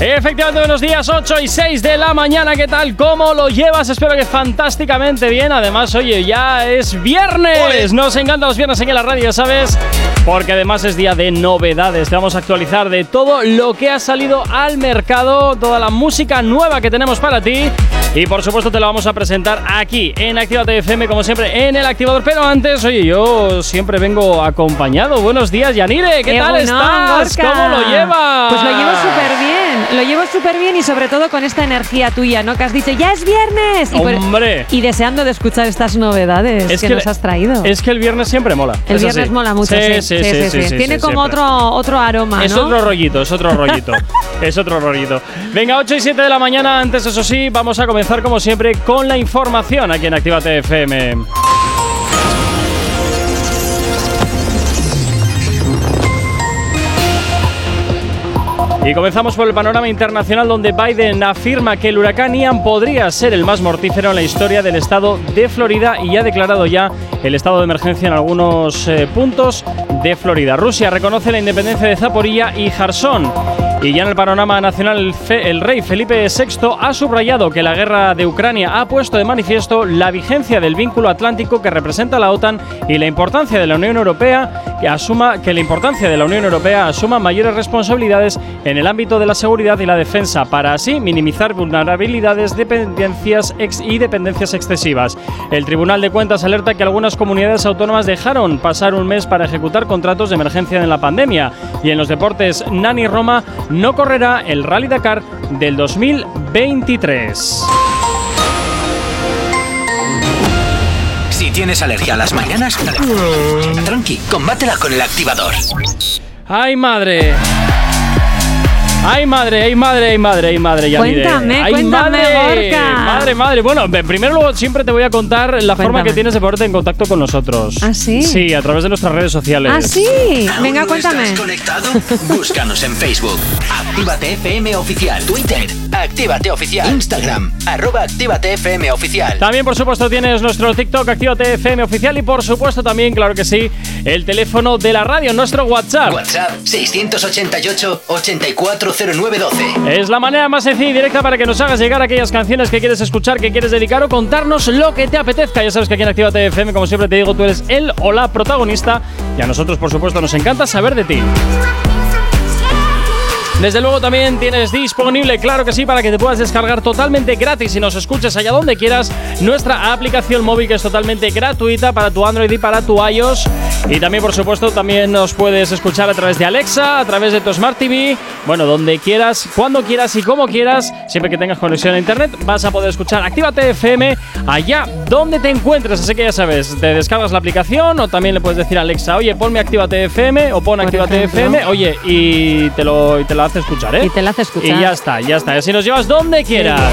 Efectivamente, buenos días, 8 y 6 de la mañana. ¿Qué tal? ¿Cómo lo llevas? Espero que fantásticamente bien. Además, oye, ya es viernes. Nos encantan los viernes aquí en la radio, ¿sabes? Porque además es día de novedades. Te vamos a actualizar de todo lo que ha salido al mercado, toda la música nueva que tenemos para ti. Y por supuesto te la vamos a presentar aquí en Actívate FM, como siempre, en el activador. Pero antes, oye, yo siempre vengo acompañado. Buenos días, Yanire. ¿Qué, tal estás? ¿Cómo lo llevas? Pues lo llevo súper bien. Lo llevo súper bien y sobre todo con esta energía tuya, ¿no? Que has dicho, ya es viernes. Y ¡Hombre! y deseando de escuchar estas novedades que, nos has traído. Es que el viernes siempre mola. El viernes mola mucho, sí. Sí, sí, sí. Tiene como otro, otro aroma, ¿no? Es otro rollito, es otro rollito. es otro rollito. Venga, 8 y 7 de la mañana. Antes, eso sí, vamos a comenzar como siempre con la información aquí en Actívate FM. Y comenzamos por el panorama internacional donde Biden afirma que el huracán Ian podría ser el más mortífero en la historia del estado de Florida y ha declarado ya el estado de emergencia en algunos eh, puntos de Florida. Rusia reconoce la independencia de Zaporilla y Jarsón. Y ya en el panorama nacional, el, rey Felipe VI ha subrayado que la guerra de Ucrania ha puesto de manifiesto la vigencia del vínculo atlántico que representa la OTAN y la importancia de la Unión Europea que asuma que la importancia de la Unión Europea asuma mayores responsabilidades en el ámbito de la seguridad y la defensa para así minimizar vulnerabilidades, dependencias y dependencias excesivas. El Tribunal de Cuentas alerta que algunas comunidades autónomas dejaron pasar un mes para ejecutar contratos de emergencia en la pandemia y en los deportes Nani Roma no correrá el Rally Dakar del 2023. Tienes alergia a las mañanas, tranqui, combátela con el activador. ¡Ay, madre! Ay, madre, ay, madre, ay, madre, ay, madre. Cuéntame, ay, cuéntame, madre, Madre, madre. Bueno, primero luego siempre te voy a contar la forma que tienes de ponerte en contacto con nosotros. ¿Ah, sí? Sí, a través de nuestras redes sociales. ¿Ah, sí? Venga, ¿Aún cuéntame. ¿Estás conectado? Búscanos en Facebook. Actívate FM Oficial. Twitter. Actívate Oficial. Instagram. Arroba Actívate FM Oficial. También, por supuesto, tienes nuestro TikTok Actívate FM Oficial y, por supuesto, también, claro que sí, el teléfono de la radio, nuestro WhatsApp. WhatsApp 688 840912. Es la manera más sencilla y directa para que nos hagas llegar aquellas canciones que quieres escuchar, que quieres dedicar o contarnos lo que te apetezca. Ya sabes que aquí en Actívate FM, como siempre te digo, tú eres el o la protagonista y a nosotros, por supuesto, nos encanta saber de ti. Desde luego también tienes disponible, claro que sí, para que te puedas descargar totalmente gratis y nos escuches allá donde quieras nuestra aplicación móvil que es totalmente gratuita para tu Android y para tu iOS. Y también, por supuesto, también nos puedes escuchar a través de Alexa, a través de tu Smart TV, bueno, donde quieras, cuando quieras y como quieras, siempre que tengas conexión a Internet, vas a poder escuchar Actívate FM allá donde te encuentres. Así que ya sabes, te descargas la aplicación o también le puedes decir a Alexa, oye, ponme Actívate FM o pon Actívate. FM, oye, y te lo, y te lo hace escuchar, ¿eh? Y te la hace escuchar. Y ya está, ya está. Así nos llevas donde quieras.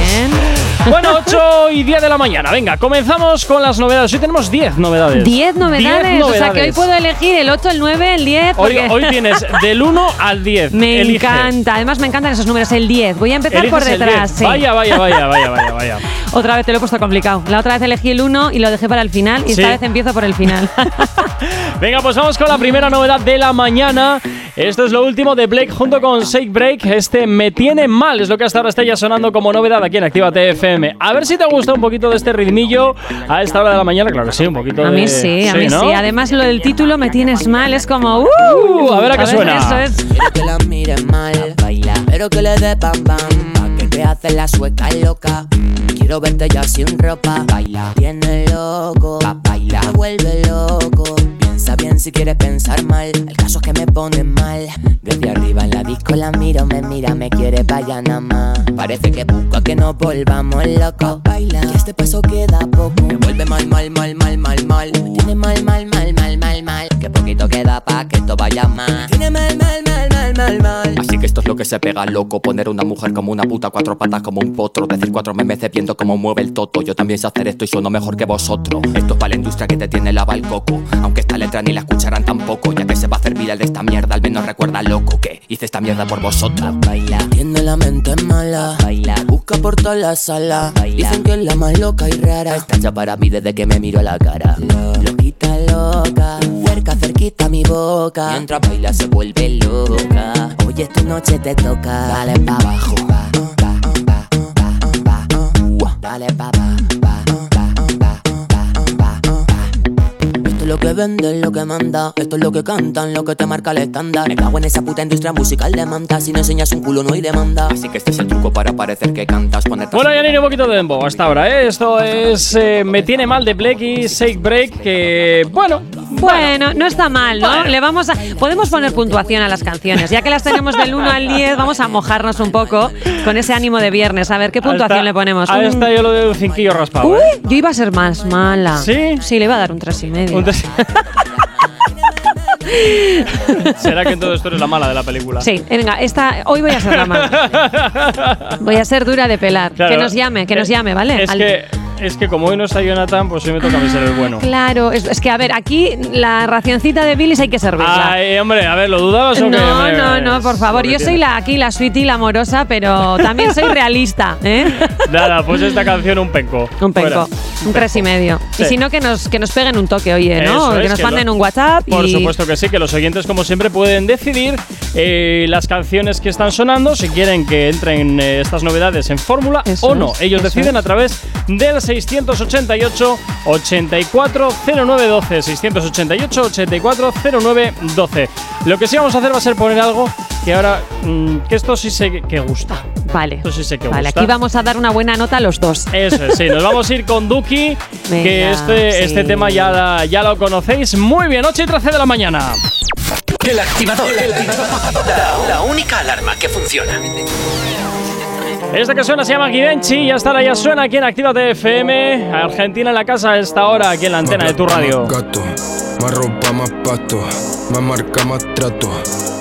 Bueno, 8 y 10 de la mañana. Venga, comenzamos con las novedades. Hoy tenemos 10 novedades. 10 novedades. 10 O sea que hoy novedades. puedo elegir el 8, el 9, el 10. Hoy, hoy tienes del 1 al 10. Me Elige. encanta. Además, me encantan esos números. El 10. Voy a empezar Eliges por detrás. 10. sí. Vaya, vaya, vaya, vaya, vaya, vaya. Otra vez te lo he puesto complicado. La otra vez elegí el 1 y lo dejé para el final. Y Sí. esta vez empiezo por el final. Venga, pues vamos con la primera novedad de la mañana. Esto es lo último de Blake junto con Shake Break. Este Me Tiene Mal es lo que hasta ahora está ya sonando como novedad aquí en Actívate FM. A ver si te gusta un poquito de este ritmillo a esta hora de la mañana. Claro que sí, un poquito A de... mí sí, a mí ¿no? sí. Además, lo del título me tienes mal. Es como. ¡Uh! Uh, a ver a qué suena. Eso es. Quiero que la mire mal, baila, pero que le dé pam pam, pa' que te hace la sueca loca. Quiero verte ya sin ropa, baila, tiene loco, pa' baila, me vuelve loco. Si quieres pensar mal, el caso es que me pone mal. Desde arriba en la disco la miro, me mira, me quiere vaya nada más. Parece que busca que nos volvamos locos, baila, y este paso queda poco. Me vuelve mal, mal, mal, mal, mal, mal. Me tiene mal, mal, mal, mal, mal, mal. Que poquito queda pa' que esto vaya más. Tiene mal, mal, mal, Así que Esto es lo que se pega loco, poner una mujer como una puta, cuatro patas como un potro, decir cuatro memes viendo cómo mueve el toto. Yo también sé hacer esto y sueno mejor que vosotros. Esto es para la industria que te tiene lava el coco, aunque esta letra ni la escucharán tampoco, ya que se va a hacer viral de esta mierda, al menos recuerda loco que hice esta mierda por vosotras. Baila, tiene la mente mala, baila, busca por toda la sala, baila. dicen que es la más loca y rara. Está hecha para mí desde que me miro a la cara. Loquita loca, cerca, cerquita mi boca, mientras baila se vuelve loca. Hoy esta noche te toca, dale pa' abajo. Dale pa' Esto lo que venden, lo que manda. Esto es lo que cantan, lo que te marca el estándar. Me cago en esa puta industria musical de manta. Si no enseñas un culo, no hay demanda. Así que este es el truco para parecer que cantas. Ponerte bueno, ya ni un poquito de dembow hasta ahora, ¿eh? Esto es eh, Me tiene mal de Blacky, Shake Break. Que bueno, bueno, no está mal, ¿no? Le vamos a, podemos poner puntuación a las canciones. Ya que las tenemos del 1 al 10, vamos a mojarnos un poco con ese ánimo de viernes. A ver, ¿qué puntuación le ponemos? A esta yo lo doy un cinquillo raspado. Uy, ¿eh? yo iba a ser más mala. ¿Sí? Sí, le iba a dar un 3,5. y medio. ¿Será que todo esto eres la mala de la película? Sí, venga, esta, hoy voy a ser la mala. Voy a ser dura de pelar. que nos llame, que nos llame, ¿vale? Es que es que como hoy no está Jonathan, pues hoy me toca a mí ser el bueno. Claro, es, que a ver, aquí la racioncita de Billy hay que servirla. Ay, hombre, a ver, ¿lo dudabas o no, qué? No, no, no, por favor. Yo soy la aquí la sweetie, la amorosa, pero también soy realista, ¿eh? Nada, pues esta canción un penco. Un penco. Un tres y medio. Y si no, que nos, que nos peguen un toque, oye, ¿no? que nos manden un WhatsApp. Por supuesto que sí, que los oyentes, como siempre, pueden decidir eh, las canciones que están sonando, si quieren que entren eh, estas novedades en fórmula o no. Ellos deciden a través del 688 840912 688 840912 Lo que sí vamos a hacer va a ser poner algo que ahora mm, que esto sí sé que gusta. Vale. Esto sí sé que vale, aquí vamos a dar una buena nota a los dos. Eso es, sí, nos vamos a ir con Duki, que este, este tema ya, ya lo conocéis. Muy bien, 8 y 13 de la mañana. El activador. El activador. La, única alarma que funciona. Esta suena se llama Givenchy y hasta ahora ya suena aquí en Actívate FM. Argentina en la casa a esta hora, aquí en la antena de tu radio. Gato, más ropa, más pasto, más marca, más trato.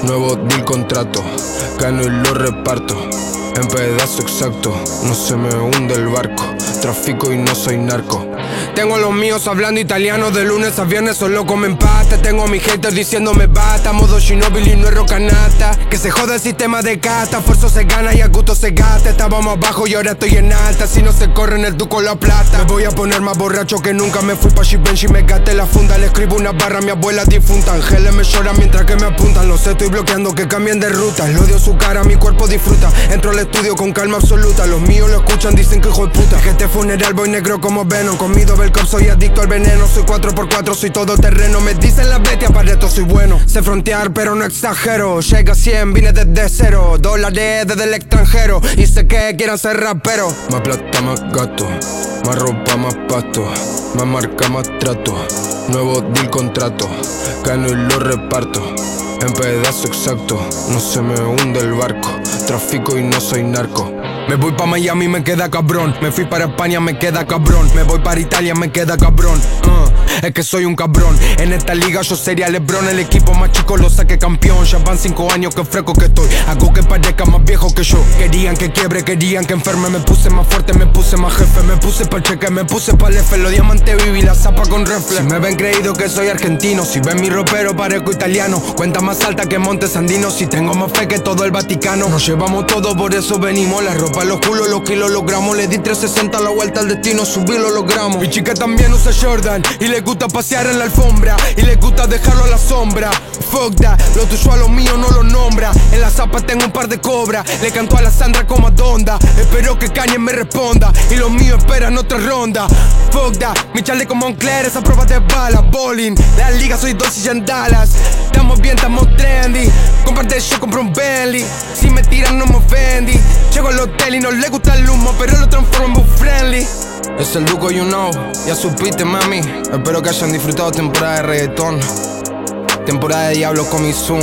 Nuevo deal contrato, gano y lo reparto. En pedazo exacto, no se me hunde el barco. Trafico y no soy narco. Tengo a los míos hablando italiano de lunes a viernes, solo comen pasta. Tengo a mis haters diciéndome basta, modo Shinobi y no es rocanata. Que se joda el sistema de casta, esfuerzo se gana y a gusto se gasta. Estábamos abajo y ahora estoy en alta. Si no se corre en el duco la plata. Me voy a poner más borracho que nunca. Me fui pa' Givenchy, me gasté la funda. Le escribo una barra a mi abuela difunta. Ángeles me lloran mientras que me apuntan. Lo sé, estoy bloqueando que cambien de ruta. Lo odio su cara, mi cuerpo disfruta. Entro al estudio con calma absoluta. Los míos lo escuchan, dicen que hijo de puta. Que este funeral voy negro como Venom. Comido soy adicto al veneno. Soy 4x4, soy todo terreno. Me dicen las bestias, para esto soy bueno. Sé frontear, pero no exagero. Llega a 100, vine desde cero. Dólares desde el extranjero. Y sé que quieran ser rapero. Más plata, más gato. Más ropa, más pasto. Más marca, más trato. Nuevo deal, contrato. Gano y lo reparto. En pedazo exacto, no se me hunde el barco. Trafico y no soy narco. Me voy pa' Miami, me queda cabrón. Me fui para España, me queda cabrón. Me voy para Italia, me queda cabrón. Uh, es que soy un cabrón. En esta liga yo sería Lebron. El equipo más chico lo saqué campeón. Ya van cinco años que fresco que estoy. Hago que parezca más viejo que yo. Querían que quiebre, querían que enferme. Me puse más fuerte, me puse más jefe. Me puse pa' cheque, me puse pa' el F. Los diamantes viví la zapa con reflex. Si me ven creído que soy argentino. Si ven mi ropero, parezco italiano. Cuenta más alta que Montes Andinos. Si tengo más fe que todo el Vaticano. Nos llevamos todo, por eso venimos. La ropa los culos, los kilos logramos. Le di 360 a la vuelta al destino, subí lo logramos. Mi chica también usa Jordan y le gusta pasear en la alfombra y le gusta dejarlo a la sombra. Fuck that, lo tuyo a lo mío no lo nombra. En la zapa tengo un par de cobras. Le canto a la Sandra como a Donda. Espero que Kanye me responda y los míos esperan otra ronda. Fuck that, mi chaleco Moncler, esa prueba de bala. Bowling, la liga soy dos y en Dallas. Estamos bien, estamos trendy. Comparte yo compro un Bentley. Si me tiran no me ofendí. Llego al hotel y no le gusta el humo, pero lo transformo en friendly. Es el Duco, you know, ya supiste, mami. Espero que hayan disfrutado temporada de reggaetón. Temporada de Diablo con mi Zoom.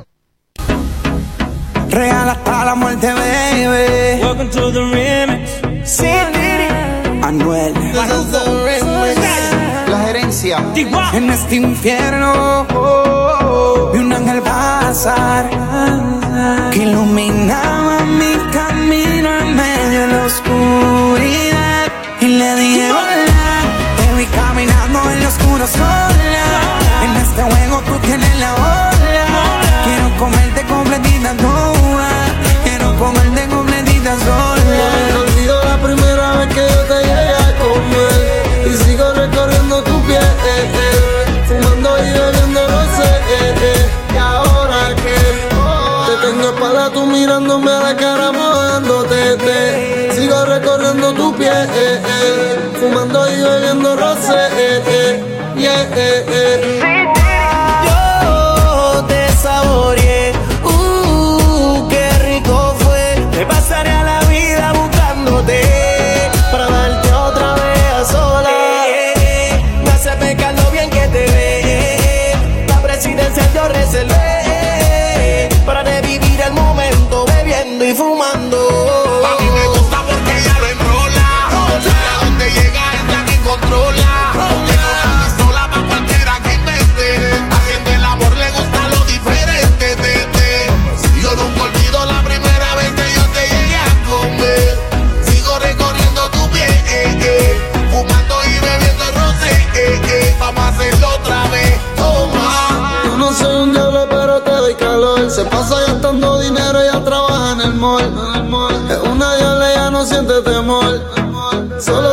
Real hasta la muerte, baby. Welcome to the remix. Anuel. La gerencia. En este infierno vi un ángel pasar que iluminaba mi camino en medio de la oscuridad. Y le dije, hola, te vi caminando en la oscuro sola. En este juego tú tienes la ola. Quiero comerte completita toda. Mirándome a la cara mojándote te. Sigo recorriendo tu piel, eh, eh. fumando y bebiendo rosé, eh, siente temor. Solo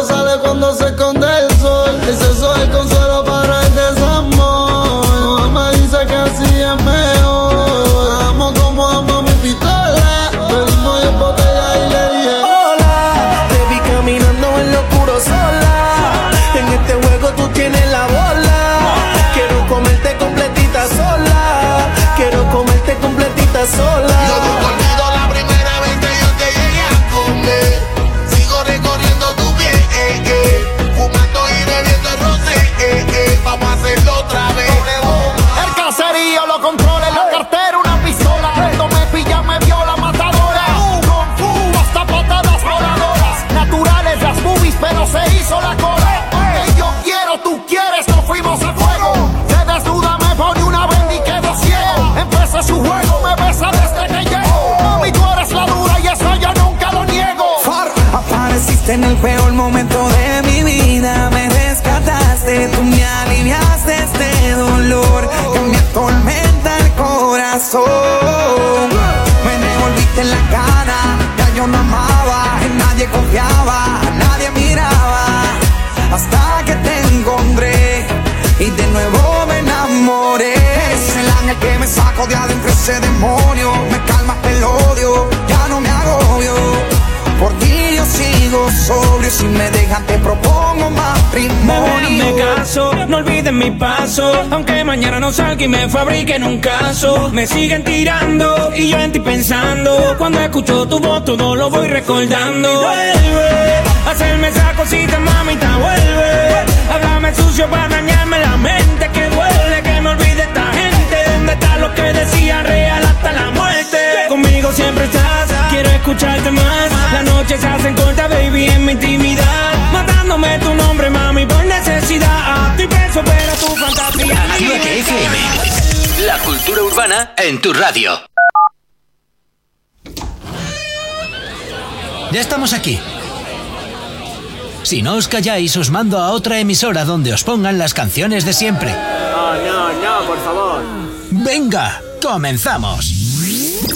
en el peor momento de mi vida me rescataste, tú me aliviaste este dolor que me atormenta el corazón. Me devolviste en la cara, ya yo no amaba, en nadie confiaba, nadie miraba, hasta que te encontré y de nuevo me enamoré. Es el ángel que me saco de adentro ese demonio, sigo si me dejan te propongo matrimonio. Me caso, no olviden mi paso, aunque mañana no salga y me fabriquen un caso. Me siguen tirando y yo en ti pensando. Cuando escucho tu voz todo lo voy recordando. Vuelve, hacerme esa cosita, mamita, vuelve. Háblame sucio para dañarme la mente, que duele que me olvide esta gente. ¿Dónde está lo que decía real? Conmigo siempre estás, quiero escucharte más. La noche se hace corta, baby, en mi intimidad. Matándome tu nombre, mami, por necesidad. A ti peso, pero tu fantasía. Actívate FM. La cultura urbana en tu radio. Ya estamos aquí. Si no os calláis, os mando a otra emisora donde os pongan las canciones de siempre. No, no, no, por favor. Venga, comenzamos.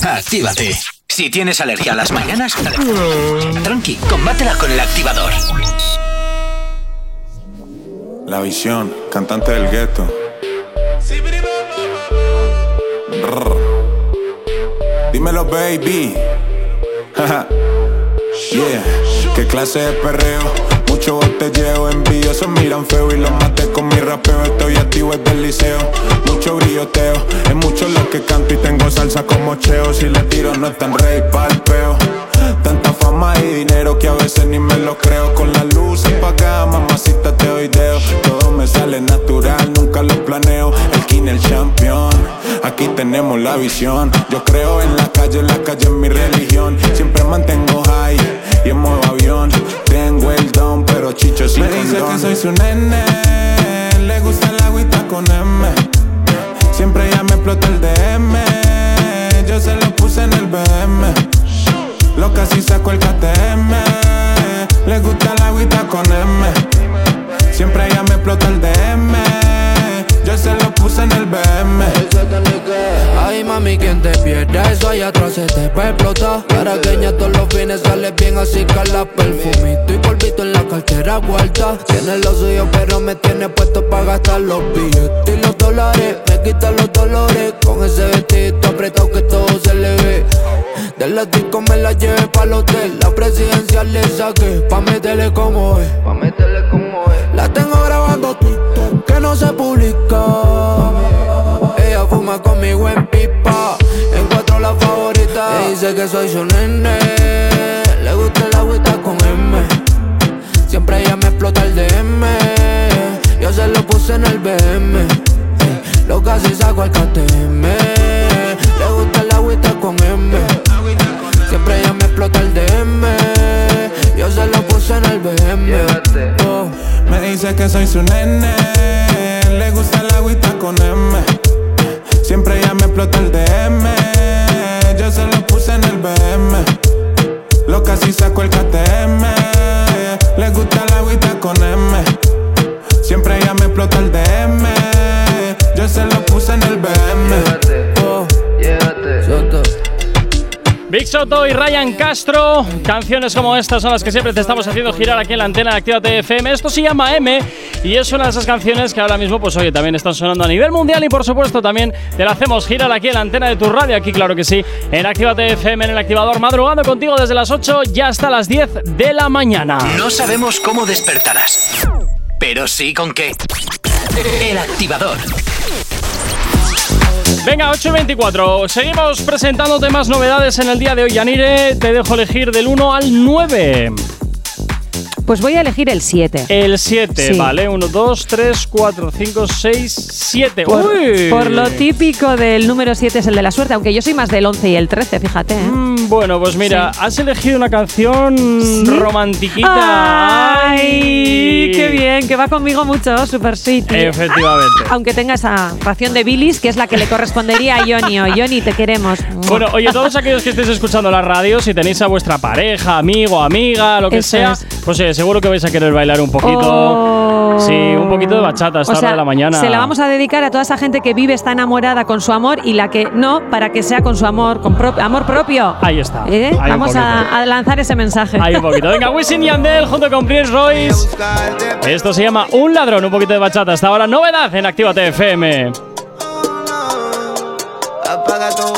Actívate. Si tienes alergia a las mañanas, tranqui, combátela con el activador. La visión, cantante del gueto. Dímelo, baby. yeah, qué clase de perreo mucho botelleo, envidiosos miran feo y los maté con mi rapeo. Estoy activo desde el liceo, mucho brilloteo. Es mucho lo que canto y tengo salsa como cheo. Si le tiro no es tan rey palpeo. Tanta fama y dinero que a veces ni me lo creo. Con las luces acá, mamacita te doy deo. Todo me sale natural, nunca lo planeo. El king, el champion. Aquí tenemos la visión. Yo creo en la calle, la calle es mi religión. Siempre mantengo high y en modo avión. Tengo el don, pero chicho sin Me dice que soy su nene. Le gusta el agüita con M. Siempre ya me explota el DM. Yo se lo puse en el BM. Lo casi saco el KTM. Le gusta el agüita con M. Siempre ya me explota el DM. Yo se lo puse en el BM. Ay mami, quien te pierde eso allá atrás se te va a explotar. Caraqueña todos los fines sale bien así que la perfumito y polvito en la cartera vuelta. Tiene lo suyo pero me tiene puesto para gastar los billetes y los dólares. Me quita los dolores con ese vestido apretado que todo se le ve. De la disco me la llevé para el hotel. La presidencial le saqué pa' meterle como es. Pa' meterle como es. La tengo grabando TikTok que no se publica. Ella fuma conmigo en pipa. Encuentro la favorita. Y dice que soy su nene. Le gusta el agüita con M. Siempre ella me explota el DM. Yo se lo puse en el BM. Lo casi saco al KTM. Le gusta el agüita con M. Siempre ella me explota el DM. Yo se lo puse en el BM. Oh. Me dice que soy su nene. Le gusta el agüita con M. Siempre ella me explota el DM. Yo se lo puse en el BM. Lo casi saco el KTM. Y Ryan Castro. Canciones como estas son las que siempre te estamos haciendo girar aquí en la antena de Actívate FM. Esto se llama M y es una de esas canciones que ahora mismo, pues oye, también están sonando a nivel mundial y por supuesto también te la hacemos girar aquí en la antena de tu radio. Aquí, claro que sí, en Actívate FM, en el activador, madrugando contigo desde las 8 ya hasta las 10 de la mañana. No sabemos cómo despertarás, pero sí con qué. El activador. Venga, 8 y 24. Seguimos presentándote más novedades en el día de hoy. Yanire, te dejo elegir del 1 al 9. Pues voy a elegir el 7. El 7, Sí. vale. 1, 2, 3, 4, 5, 6, 7. Por, Uy. por lo típico del número 7 es el de la suerte, aunque yo soy más del 11 y el 13, fíjate. ¿eh? Mm, Bueno, pues mira, has elegido una canción romantiquita. ¡Ay! ¡Qué bien! Que va conmigo mucho, Super City. Efectivamente. Aunque tenga esa ración de bilis, que es la que le correspondería a Johnny. O Johnny, te queremos. Bueno, oye, todos aquellos que estéis escuchando la radio, si tenéis a vuestra pareja, amigo, amiga, lo que Eso sea, es. pues seguro que vais a querer bailar un poquito. Oh. Sí, un poquito de bachata esta O sea, hora de la mañana. se la vamos a dedicar a toda esa gente que vive, está enamorada con su amor y la que no, para que sea con su amor, con pro- amor propio. Ahí está. ¿Eh? Ahí Vamos a, a lanzar ese mensaje. Hay un poquito. Venga, Wisin y Yandel junto con Prince Royce. Esto se llama Un ladrón, un poquito de bachata. Hasta ahora, novedad en Actívate FM. Apaga todo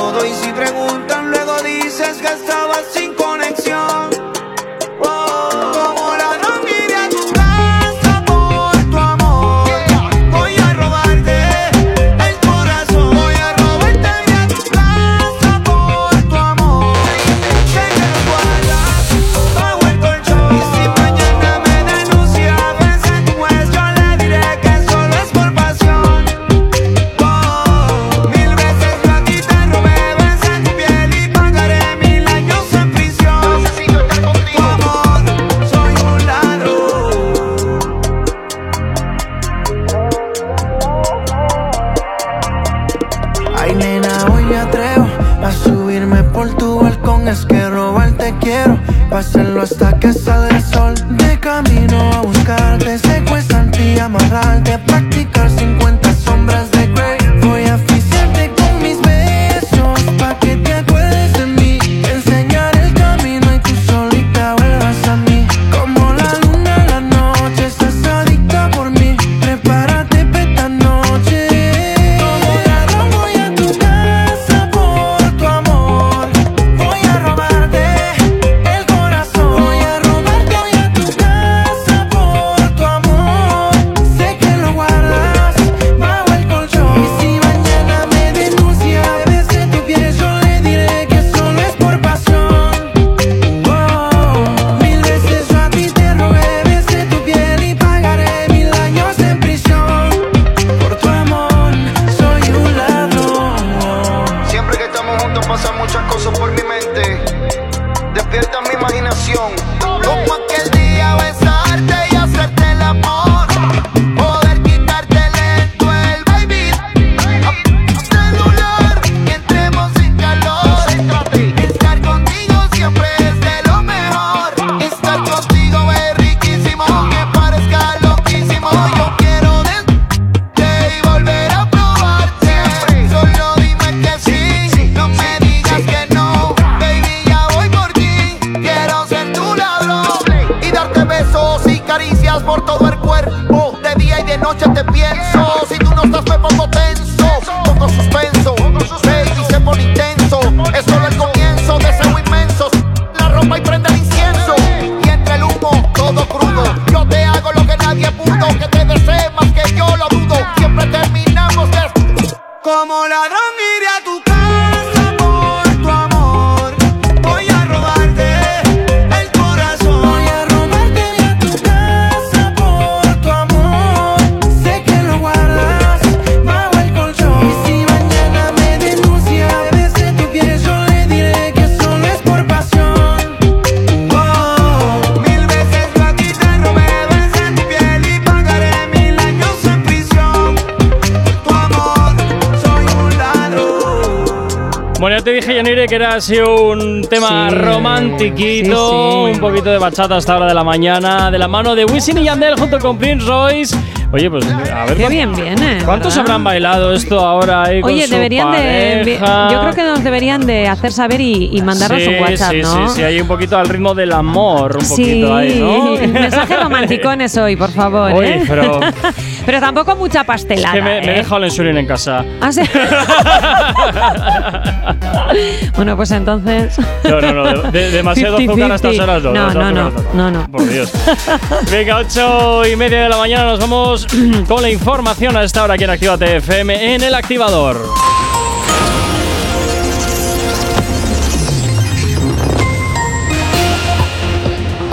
quiero. Pásenlo hasta que salga el sol. De camino a buscarte Secuestrarte y amarrarte Así un tema Sí. romantiquito, Sí, sí. un poquito de bachata hasta hora de la mañana, de la mano de Wisin y Yandel junto con Prince Royce. Oye, pues a ver. Qué ¿cuán- bien viene. ¿Cuántos ¿verdad? habrán bailado esto ahora ahí con Oye, su deberían de. pareja? Yo creo que nos deberían de hacer saber y, y mandarnos sí, un WhatsApp, sí, ¿no? Sí, sí, hay un poquito al ritmo del amor, un Sí, poquito ahí, ¿no? mensajes romanticones hoy, por favor. Uy, ¿eh? pero- Pero tampoco mucha Es pastelada. que me, me he ¿eh? dejado la insulina en casa. Ah, sí. bueno, pues entonces. No, no, no, de- de- demasiado azúcar a estas horas no, No, no, no, no, no. Por Dios. Venga, ocho y media de la mañana nos vamos con la información a esta hora aquí en Actívate FM en el activador.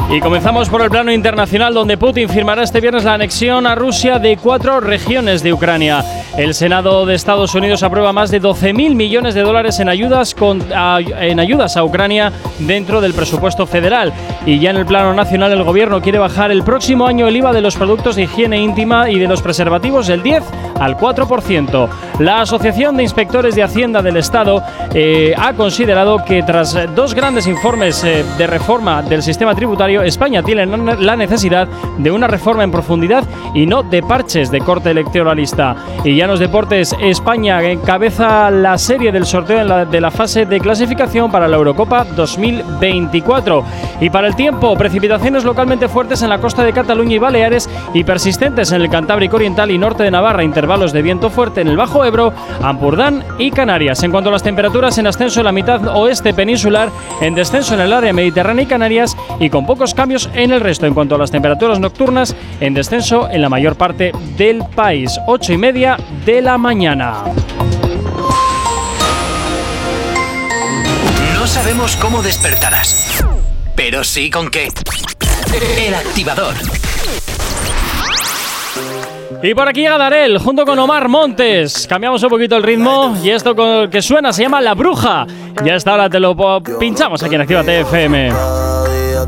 Y comenzamos por el plano internacional, donde Putin firmará este viernes la anexión a Rusia de cuatro regiones de Ucrania. El Senado de Estados Unidos aprueba más de 12.000 millones de dólares en ayudas, a, en ayudas a Ucrania dentro del presupuesto federal. Y ya en el plano nacional, el gobierno quiere bajar el próximo año el IVA de los productos de higiene íntima y de los preservativos del 10 al 4%. La Asociación de Inspectores de Hacienda del Estado eh, ha considerado que tras dos grandes informes eh, de reforma del sistema tributario, España tiene la necesidad de una reforma en profundidad y no de parches de corte electoralista. Y ya en los deportes, España encabeza la serie del sorteo la- de la fase de clasificación para la Eurocopa 2024. Y para el tiempo, precipitaciones localmente fuertes en la costa de Cataluña y Baleares y persistentes en el Cantábrico Oriental y norte de Navarra, intervalos de viento fuerte en el Bajo Ebro, Ampurdán y Canarias. En cuanto a las temperaturas, en ascenso en la mitad oeste peninsular, en descenso en el área mediterránea y Canarias y con pocos cambios en el resto. En cuanto a las temperaturas nocturnas, en descenso en la mayor parte del país. 8 y media de la mañana. No sabemos cómo despertarás, pero sí con qué. El activador. Y por aquí llega Darel junto con Omar Montes. Cambiamos un poquito el ritmo y esto con el que suena se llama La Bruja. Y hasta ahora te lo pinchamos aquí en Activa TFM.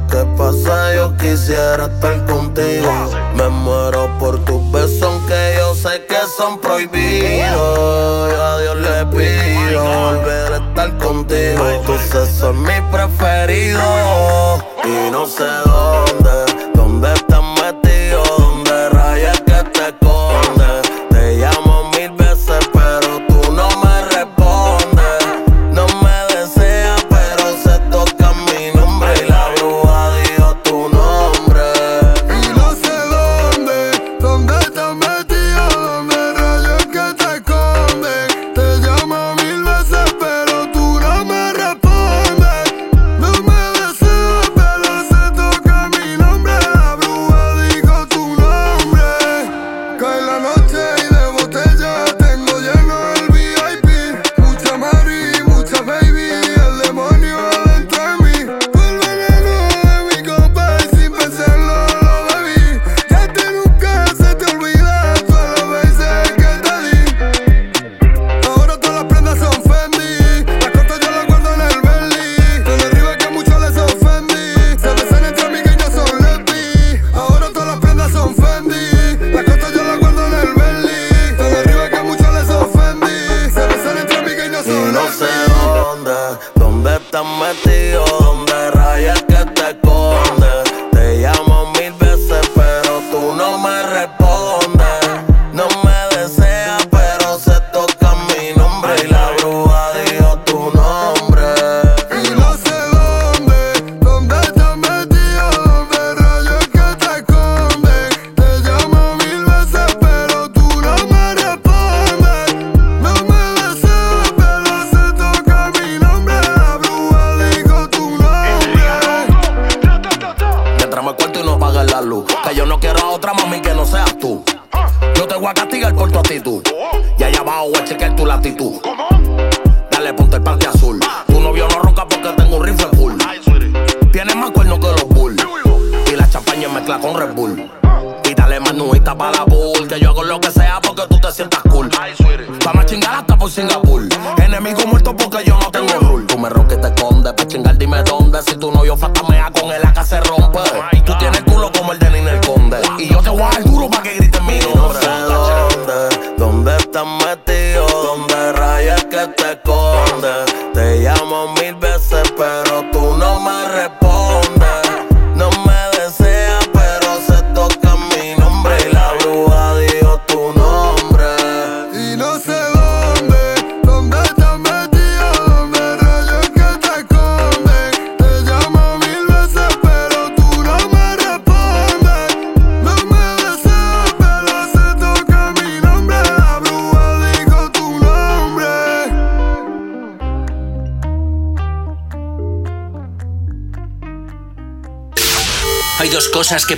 Que pasa, yo quisiera estar contigo. Me muero por tus besos, aunque yo sé que son prohibidos. a Dios le pido volver a estar contigo. Tus sesos son mi preferido. Y no sé dónde.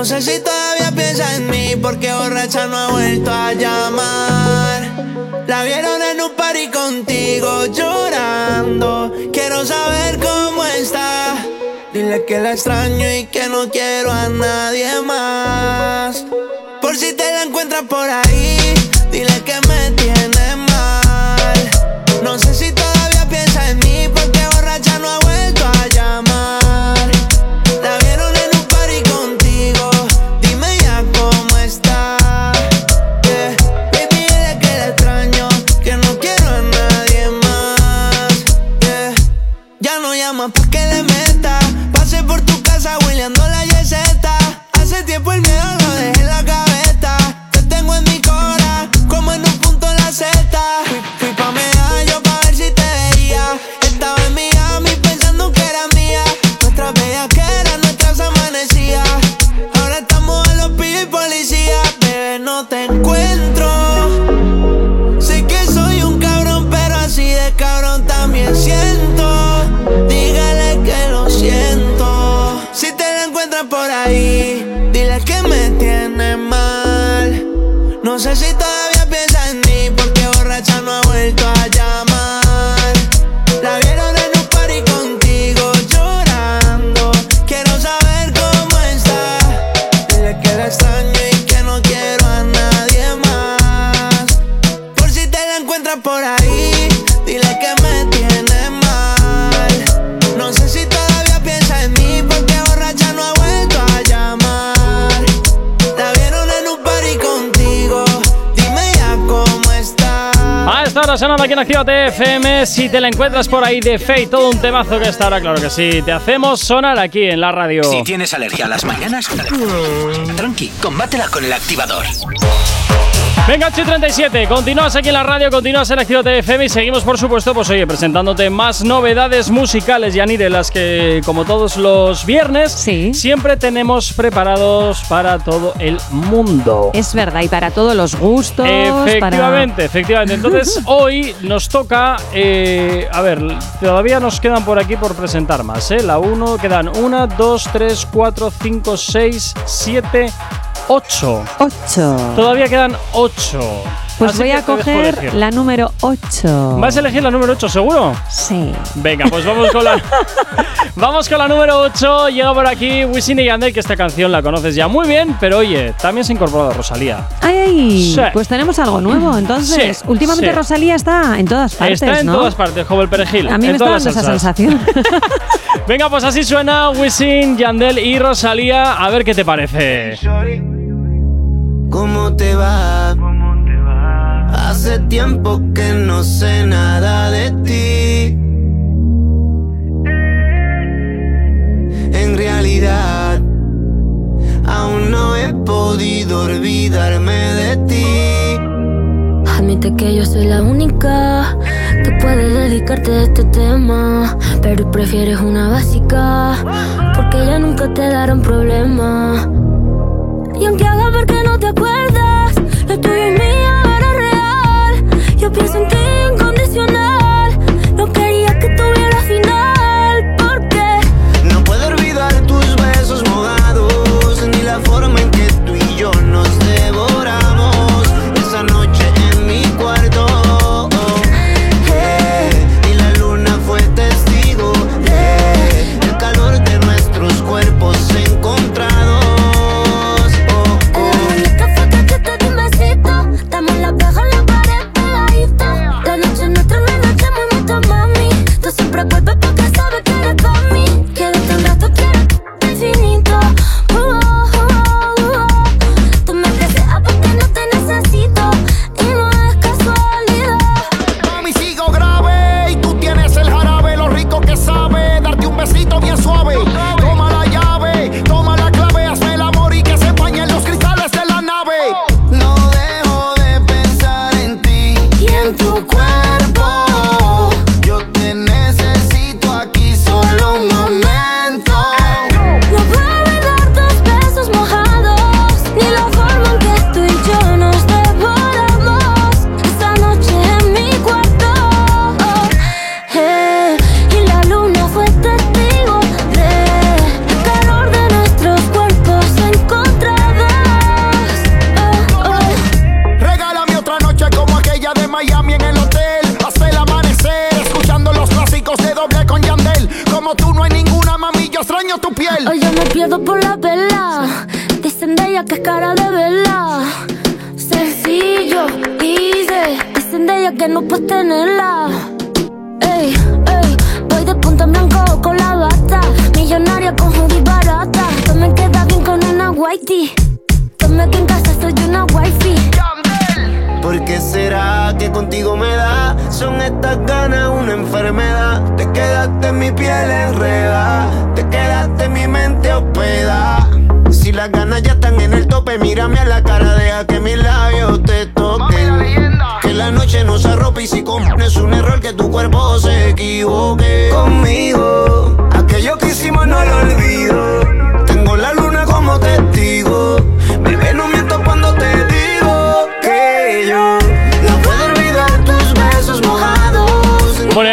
No sé si todavía piensa en mí porque borracha no ha vuelto a llamar. La vieron en un party contigo llorando. Quiero saber cómo está. Dile que la extraño y que no quiero a nadie más. Por si te la encuentras por ahí. No sonando aquí en Actívate FM. Si te la encuentras por ahí de Fate, todo un temazo que está ahora, claro que sí. Te hacemos sonar aquí en la radio. Si tienes alergia a las mañanas, tranqui, combátela con el activador. Venga, 8.37, continúas aquí en la radio, continúas en Actívate FM y seguimos, por supuesto, pues oye, presentándote más novedades musicales, Yanire, las que, como todos los viernes, siempre tenemos preparados para todo el mundo. Es verdad, y para todos los gustos. Efectivamente, efectivamente. Entonces, hoy nos toca. eh, a ver, todavía nos quedan por aquí por presentar más, ¿eh? La 1, quedan 1, 2, 3, 4, 5, 6, 7, 8. 8. Todavía quedan 8. Pues voy a coger la número 8. ¿Vas a elegir la número 8, seguro? Sí. Venga, pues vamos con la. vamos con la número 8. Llega por aquí Wisin y Yandel, que esta canción la conoces ya muy bien, pero oye, también se ha incorporado Rosalía. Ay, ay, Sí. pues tenemos algo nuevo. Entonces, Sí, últimamente sí. Rosalía está en todas partes, Está en ¿no? todas partes, como el perejil. A mí en me está todas dando esa sensación. Venga, pues así suena Wisin, Yandel y Rosalía. A ver qué te parece. ¿Cómo te va? Hace tiempo que no sé nada de ti. En realidad, aún no he podido olvidarme de ti. Admite que yo soy la única que puede dedicarte a este tema. Pero prefieres una básica, porque ya nunca te darán problema. Y aunque haga ver que no te acuerdas, lo tuyo es mío, ahora real. Yo pienso en ti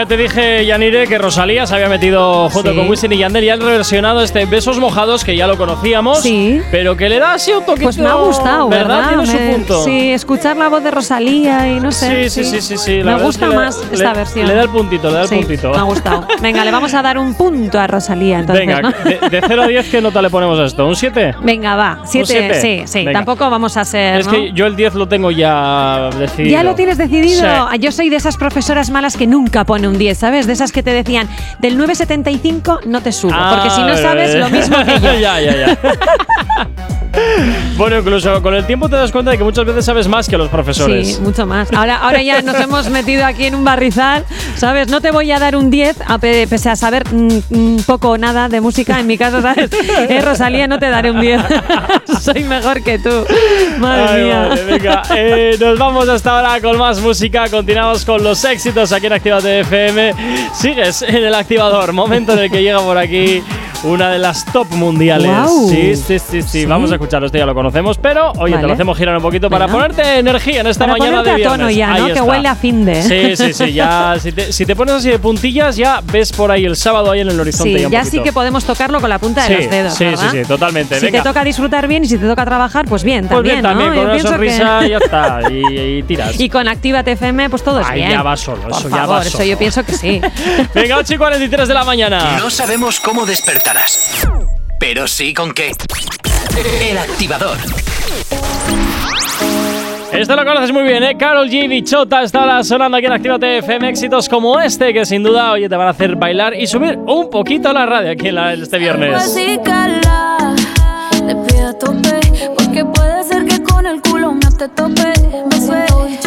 te dije, Yanire, que Rosalía se había metido junto Sí. con Wisin y Yandel y han reversionado este Besos Mojados, que ya lo conocíamos, Sí. pero que le da así un poquito... Pues me ha gustado, ¿verdad? Tiene su punto. Sí, escuchar la voz de Rosalía y no sé. Sí, sí, sí, sí, sí. Me gusta es que le- más le- esta versión. Le da el puntito, le da el Sí, puntito. Me ha gustado. Venga, le vamos a dar un punto a Rosalía entonces. Venga, ¿no? de, de 0 a 10, ¿qué nota le ponemos a esto? ¿Un 7? Venga, va. Siete, siete? sí, sí. Venga. Tampoco vamos a ser. Es ¿no? que yo el 10 lo tengo ya decidido. ¿Ya lo tienes decidido? Yo soy de esas profesoras malas que nunca pone un 10, ¿sabes? De esas que te decían, del 9,75 no te subo, porque si no Ah, sabes lo mismo que yo. ya, ya, ya. bueno, incluso con el tiempo te das cuenta de que muchas veces sabes más que los profesores. Sí, mucho más. Ahora, ahora ya nos hemos metido aquí en un barrizal, ¿sabes? No te voy a dar un 10, a pe- pese a saber mm, mm, poco o nada de música. En mi caso, ¿sabes? Eh, Rosalía, no te daré un 10. Soy mejor que tú. Madre Ay, mía. madre, venga, eh, nos vamos hasta ahora con más música. Continuamos con los éxitos aquí en Actívate Sigues en el activador, momento en el que llega por aquí una de las top mundiales. Guau. Sí, sí, sí, sí, Vamos a escucharlo, esto ya lo conocemos, pero oye, te lo hacemos girar un poquito para ponerte energía en esta Para mañana de a viernes. tono ya, Ahí ¿no? Que huele a fin de. Sí, sí, sí, ya si te, si te pones así de puntillas ya ves por ahí el sábado ahí en el horizonte Sí, ya un ya poquito. sí que podemos tocarlo con la punta de Sí, los dedos. sí, ¿verdad? sí, sí, totalmente. Si Venga. te toca disfrutar bien y si te toca trabajar, pues bien, Pues también, bien, también, ¿no? con Yo una pienso que- sonrisa ya está, y, y tiras. Y con Actívate FM, pues todo es Ahí bien. ya va solo, Por eso ya favor, va eso solo. yo pienso que sí. Venga, 8 y 43 de la mañana. No sabemos cómo pero sí con qué. El activador. Esto lo conoces muy bien, ¿eh? Carol G. Bichota está ahora sonando aquí en Actívate FM. Éxitos como este que sin duda, oye, te van a hacer bailar y subir un poquito la radio aquí en la- este viernes. Así cala, le pido a tope, porque puede ser que con el culo no te tope. Me suelto bichota, sin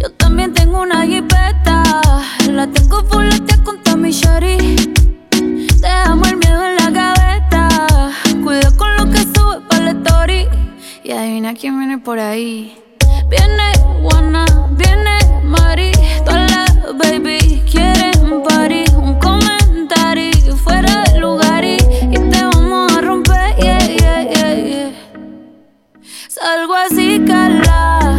Yo también tengo una jipeta. La tengo fuletea con Tommy Shari. Dejamos el miedo en la gaveta. Cuida con lo que sube para la story. Y adivina quién viene por ahí. Viene Juana, viene Mari. Todas las baby quieren party. Un comentario fuera del lugar y, y te vamos a romper. Yeah, yeah, yeah, yeah. Salgo así, cala.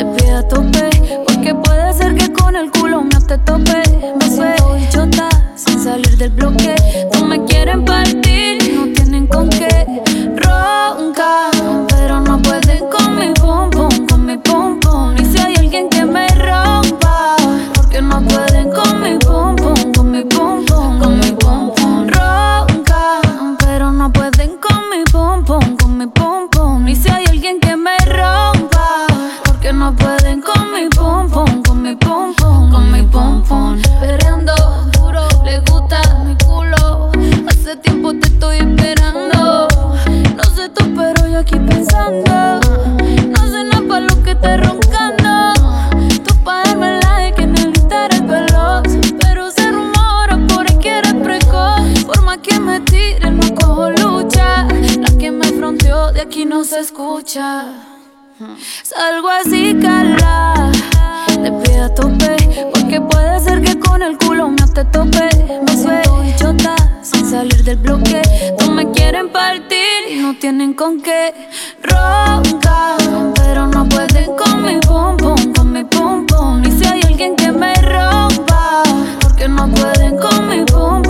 Le pido a tope. Porque puede ser que con el culo no te tope. Me suelto bichota sin salir del bloque. No me quieren partir y no tienen con qué. Ronca, pero no pueden con mi pum pum, con mi pum pum. Y si hay alguien que me rompa, porque no pueden con mi pum aquí pensando. No sé nada para lo que te roncando. Tú pa' darme la de que necesitar el veloz. Pero se rumora por ahí que eres precoz. Por más que me tire, no cojo lucha. La que me fronteó de aquí no se escucha. Salgo así, cala. Le pido a tope. Porque puede ser que con el culo no te tope. Me suelto bichota salir del bloque. No me quieren partir y no tienen con qué. Ronca, pero no pueden con mi pum pum, con mi pum pum. Y si hay alguien que me rompa, porque no pueden con mi pum pum,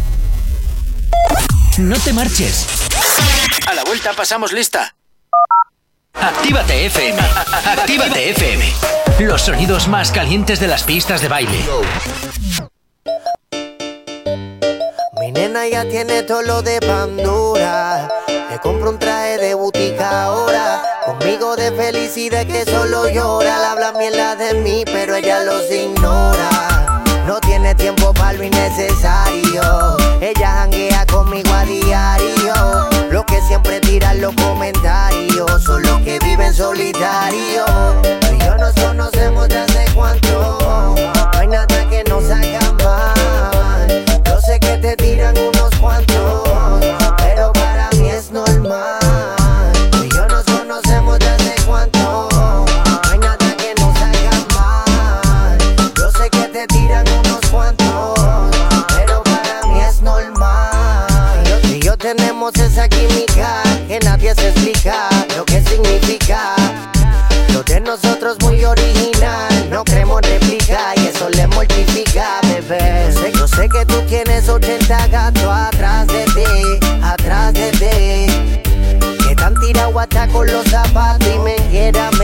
No te marches. A la vuelta pasamos lista. Actívate FM. Actívate FM. Los sonidos más calientes de las pistas de baile. Mi nena ya tiene todo lo de Pandora. Le compro un traje de butica ahora. Conmigo de felicidad que solo llora. Le habla mierda de mí, pero ella los ignora. No tiene tiempo para lo innecesario. Ella janguea conmigo a diario. Lo que siempre tiran los comentarios son los que viven solitario. Tú y yo nos conocemos desde hace cuánto. No hay nada que nos haga mal. Yo sé que te tiran unos cuantos. nosotros muy original. No creemos replica y eso le mortifica, bebé. Yo sé, yo sé que tú tienes 80 gatos atrás de ti, atrás de ti. Que tan tirado hasta con los zapatos y me quieran.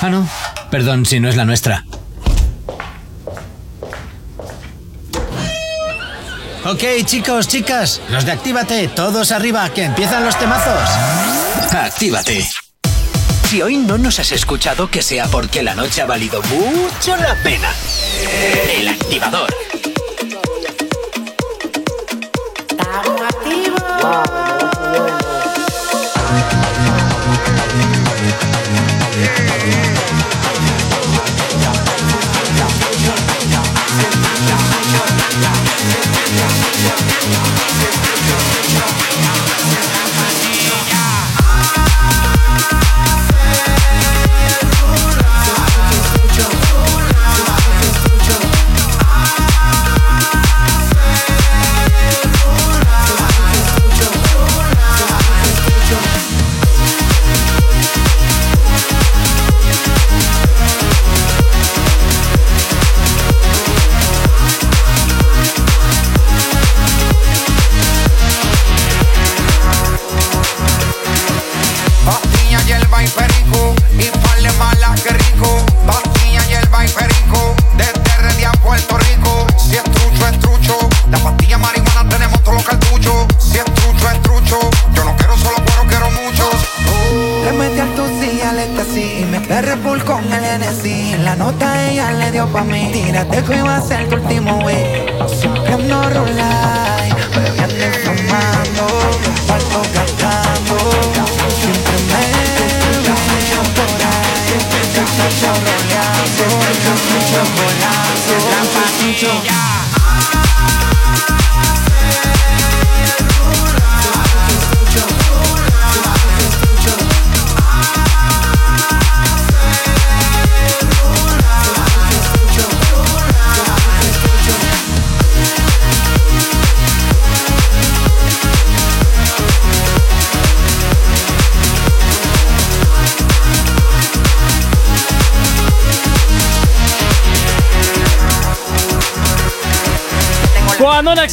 Ah, no. Perdón si no es la nuestra. Ok, chicos, chicas, los de Actívate, todos arriba, que empiezan los temazos. Actívate. Si hoy no nos has escuchado, que sea porque la noche ha valido mucho la pena. El activador.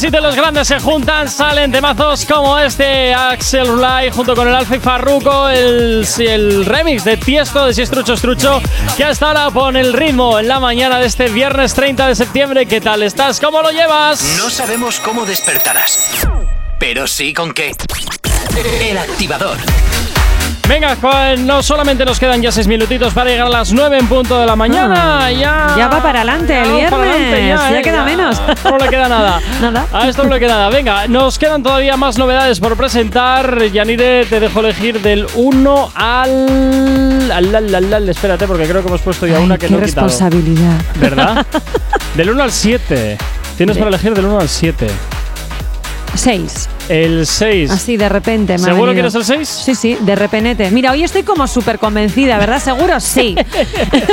Éxito y los grandes se juntan, salen temazos como este Axel Rulay junto con el Alfa y Farruko, el, el remix de Tiesto de Si es trucho, es trucho, que hasta ahora pone el ritmo en la mañana de este viernes 30 de septiembre. ¿Qué tal estás? ¿Cómo lo llevas? No sabemos cómo despertarás, pero sí con qué. El activador. Venga, Juan, no solamente nos quedan ya seis minutitos para llegar a las 9 en punto de la mañana, ya. Ya va para adelante el Ya viernes. para adelante, ya, eh, queda menos. No le queda nada. Nada. A esto no le queda nada. Venga, nos quedan todavía más novedades por presentar. Yanire, te dejo elegir del 1 al. al, al, al, al- Espérate, porque creo que hemos puesto ya Ay, una que qué no he quitado. responsabilidad. ¿Verdad? del 1 al 7. Tienes para elegir del 1 al 7. Seis. El 6. Así de repente. me ha ¿Seguro que eres el 6? Sí, sí, de repente. Mira, hoy estoy como súper convencida, ¿verdad? ¿Seguro? Sí.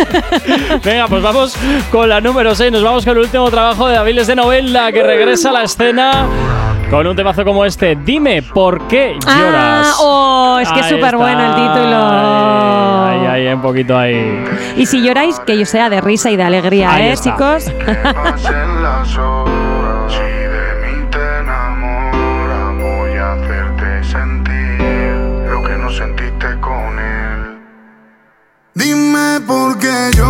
Venga, pues vamos con la número 6. Nos vamos con el último trabajo de Aviles de Novela que regresa a la escena con un temazo como este. Dime por qué lloras. Ah, oh, es que es Ahí súper bueno el título. Ahí, ahí, un poquito ahí. Y si lloráis, que yo sea de risa y de alegría, Ahí ¿eh, está. chicos? Dime por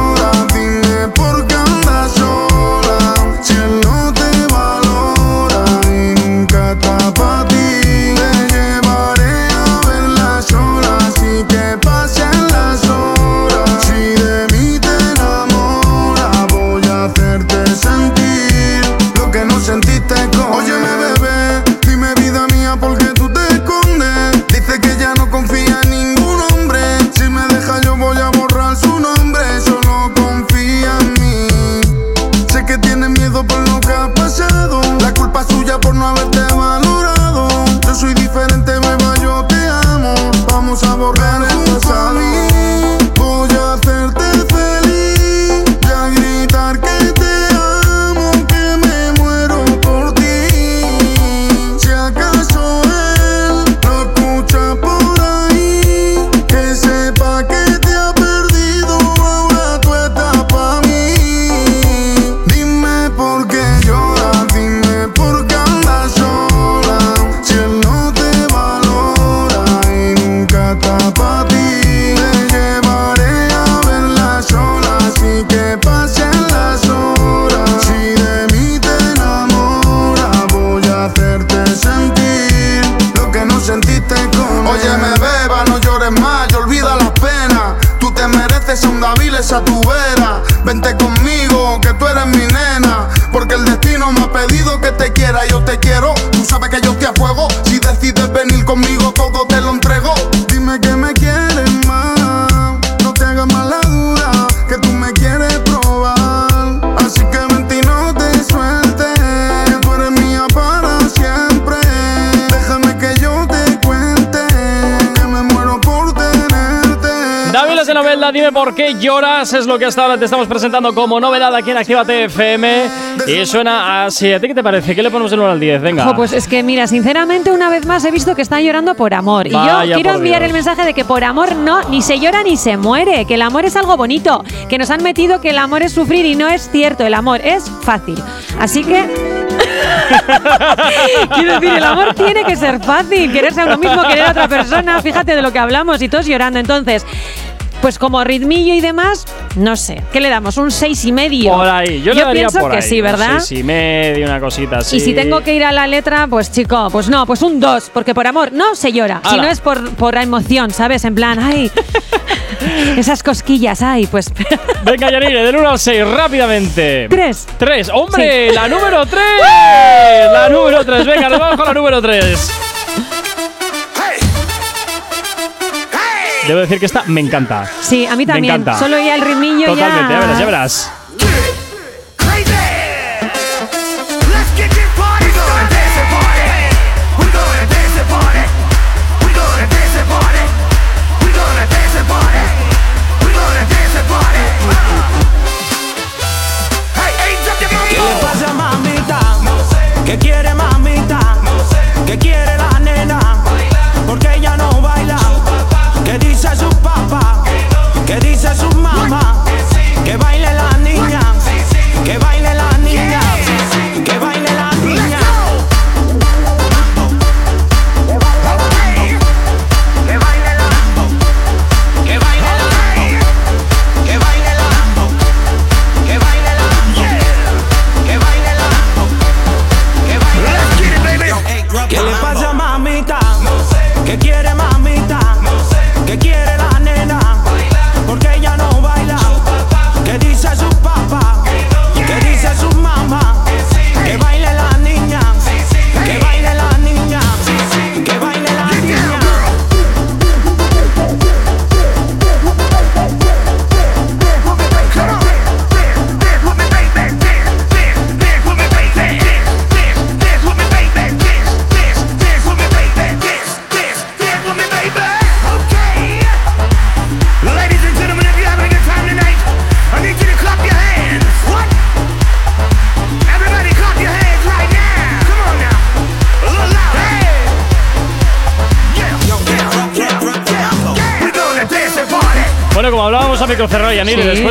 por qué lloras. Es lo que hasta ahora te estamos presentando como novedad aquí en Actívate FM. Y suena así. ¿A ti qué te parece? ¿Qué le ponemos del 1 al 10? Venga. Jo, pues es que mira, sinceramente una vez más he visto que están llorando por amor. y Vaya yo quiero enviar Dios. el mensaje de que por amor no, ni se llora ni se muere, que el amor es algo bonito, que nos han metido que el amor es sufrir y no es cierto, el amor es fácil. Así que... Quiero decir, el amor tiene que ser fácil, quererse a uno mismo, querer a otra persona, fíjate de lo que hablamos y todos llorando. Entonces, pues como ritmillo y demás, no sé, ¿qué le damos? ¿Un seis y medio? Por ahí. Yo, le daría pienso por que ahí, sí, un ¿verdad? seis y medio, una cosita así. Y si tengo que ir a la letra, pues chico, pues no, pues un 2, porque por amor no se llora, si Ala. no es por, por la emoción, ¿sabes? En plan, ay, esas cosquillas, ay, pues... Venga, Yanire, del 1 al 6, rápidamente. Tres. 3. ¡Hombre! Sí. ¡La número 3! La número 3. Venga, nos vamos con la número 3. Debo decir que esta me encanta. Sí, a mí Me también, encanta. solo ya el ritmillo Totalmente, ya... ya verás, ya verás.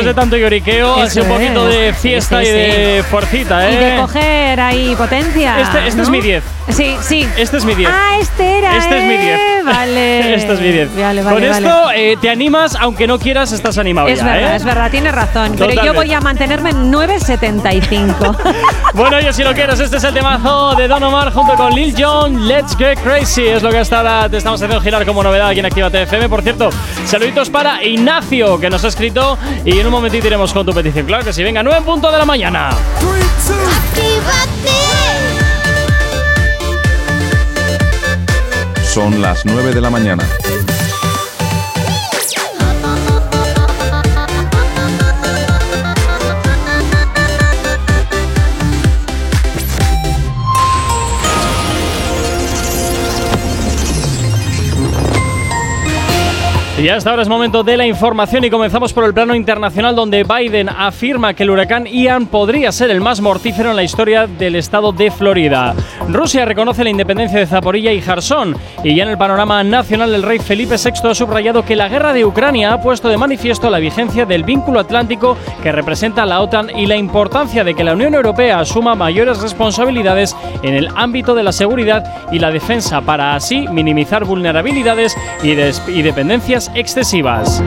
De tanto lloriqueo, Eso sido un poquito es. de fiesta Sí, sí, y de sí. fuercita, Y ¿eh? de coger ahí potencia. Este, este es mi 10. Sí, sí. Este es mi 10. Ah, este era. Este es mi 10. eh, Vale. este es mi 10. Vale, vale, Con vale. esto eh, te animas, aunque no quieras, estás animado Es ya, verdad, ¿eh? es verdad, tienes razón. Pero yo voy a mantenerme en 9.75. Bueno, yo si lo quieres, este es el temazo de Don Omar junto con Lil Jon. Let's get crazy. Es lo que hasta ahora te estamos haciendo girar como novedad aquí en Actívate FM. Por cierto, saluditos para Ignacio, que nos ha escrito. Y en un momentito con tu petición. Claro que sí. Venga, 9 en punto de la mañana. Son las 9 de la mañana. Y hasta ahora es momento de la información y comenzamos por el plano internacional donde Biden afirma que el huracán Ian podría ser el más mortífero en la historia del estado de Florida. Rusia reconoce la independencia de Zaporilla y Jarsón y ya en el panorama nacional el rey Felipe VI ha subrayado que la guerra de Ucrania ha puesto de manifiesto la vigencia del vínculo atlántico que representa la OTAN y la importancia de que la Unión Europea asuma mayores responsabilidades en el ámbito de la seguridad y la defensa para así minimizar vulnerabilidades y, y dependencias excesivas.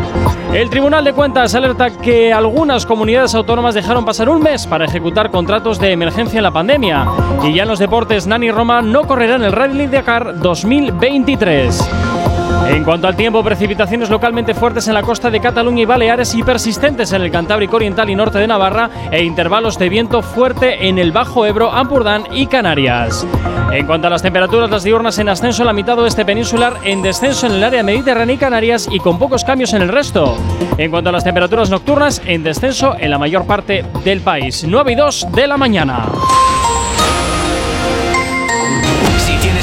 El Tribunal de Cuentas alerta que algunas comunidades autónomas dejaron pasar un mes para ejecutar contratos de emergencia en la pandemia. Y ya en los deportes, Nani Roma no correrá en el Rally Dakar 2023. En cuanto al tiempo, precipitaciones localmente fuertes en la costa de Cataluña y Baleares y persistentes en el Cantábrico Oriental y norte de Navarra e intervalos de viento fuerte en el Bajo Ebro, Ampurdán y Canarias. En cuanto a las temperaturas, las diurnas en ascenso en la mitad oeste peninsular, en descenso en el área mediterránea y Canarias y con pocos cambios en el resto. En cuanto a las temperaturas nocturnas, en descenso en la mayor parte del país. 9 y 2 de la mañana.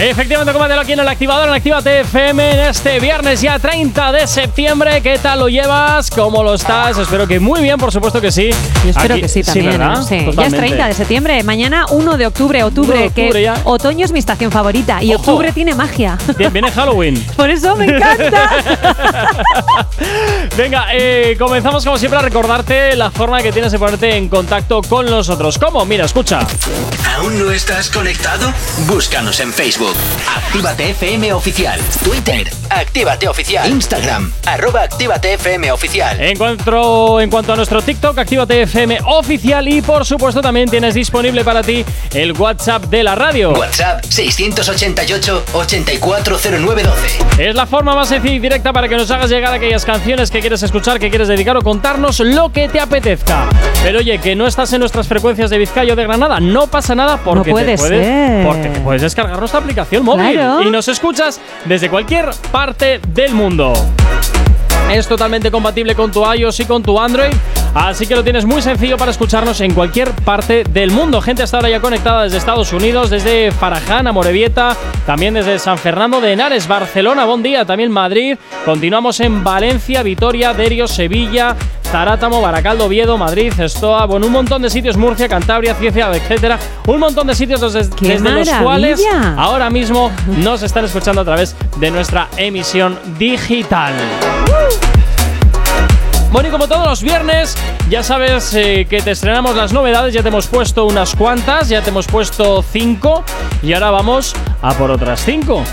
Efectivamente, combátelo aquí en el activador, en Actívate FM, en este viernes ya 30 de septiembre. ¿Qué tal lo llevas? ¿Cómo lo estás? Espero que muy bien, por supuesto que sí. Yo espero Aquí- que sí también. ¿verdad? sí. Ya es Totalmente. 30 de septiembre. Mañana 1 de octubre. Octubre, Uno de octubre que ya. otoño es mi estación favorita. Y Ojo. octubre tiene magia. Bien, viene Halloween. Por eso me encanta. Venga, eh, comenzamos como siempre a recordarte la forma que tienes de ponerte en contacto con nosotros. ¿Cómo? Mira, escucha. ¿Aún no estás conectado? Búscanos en Facebook. Actívate FM Oficial. Twitter. Actívate Oficial. Instagram. Arroba Actívate FM Oficial. En cuanto, en cuanto a nuestro TikTok, Actívate FM oficial y por supuesto también tienes disponible para ti el WhatsApp de la radio. WhatsApp 688-840912. Es la forma más sencilla y directa para que nos hagas llegar aquellas canciones que quieres escuchar, que quieres dedicar o contarnos lo que te apetezca. Pero oye, que no estás en nuestras frecuencias de Vizcaya o de Granada, no pasa nada porque No puede te puedes, ser. porque te puedes descargar nuestra aplicación móvil Claro. y nos escuchas desde cualquier parte del mundo. Es totalmente compatible con tu iOS y con tu Android, así que lo tienes muy sencillo para escucharnos en cualquier parte del mundo. Gente hasta ahora ya conectada desde Estados Unidos, desde Faraján, Amorebieta, también desde San Fernando de Henares, Barcelona, buen día, también Madrid. Continuamos en Valencia, Vitoria, Derio, Sevilla, Zarátamo, Baracaldo, Oviedo, Madrid, Estoa, bueno, un montón de sitios, Murcia, Cantabria, Cieza, etcétera. Un montón de sitios desde, ¡Qué desde los cuales ahora mismo nos están escuchando a través de nuestra emisión digital. Bueno, y como todos los viernes, ya sabes eh, que te estrenamos las novedades, ya te hemos puesto unas cuantas, ya te hemos puesto cinco, y ahora vamos a por otras cinco.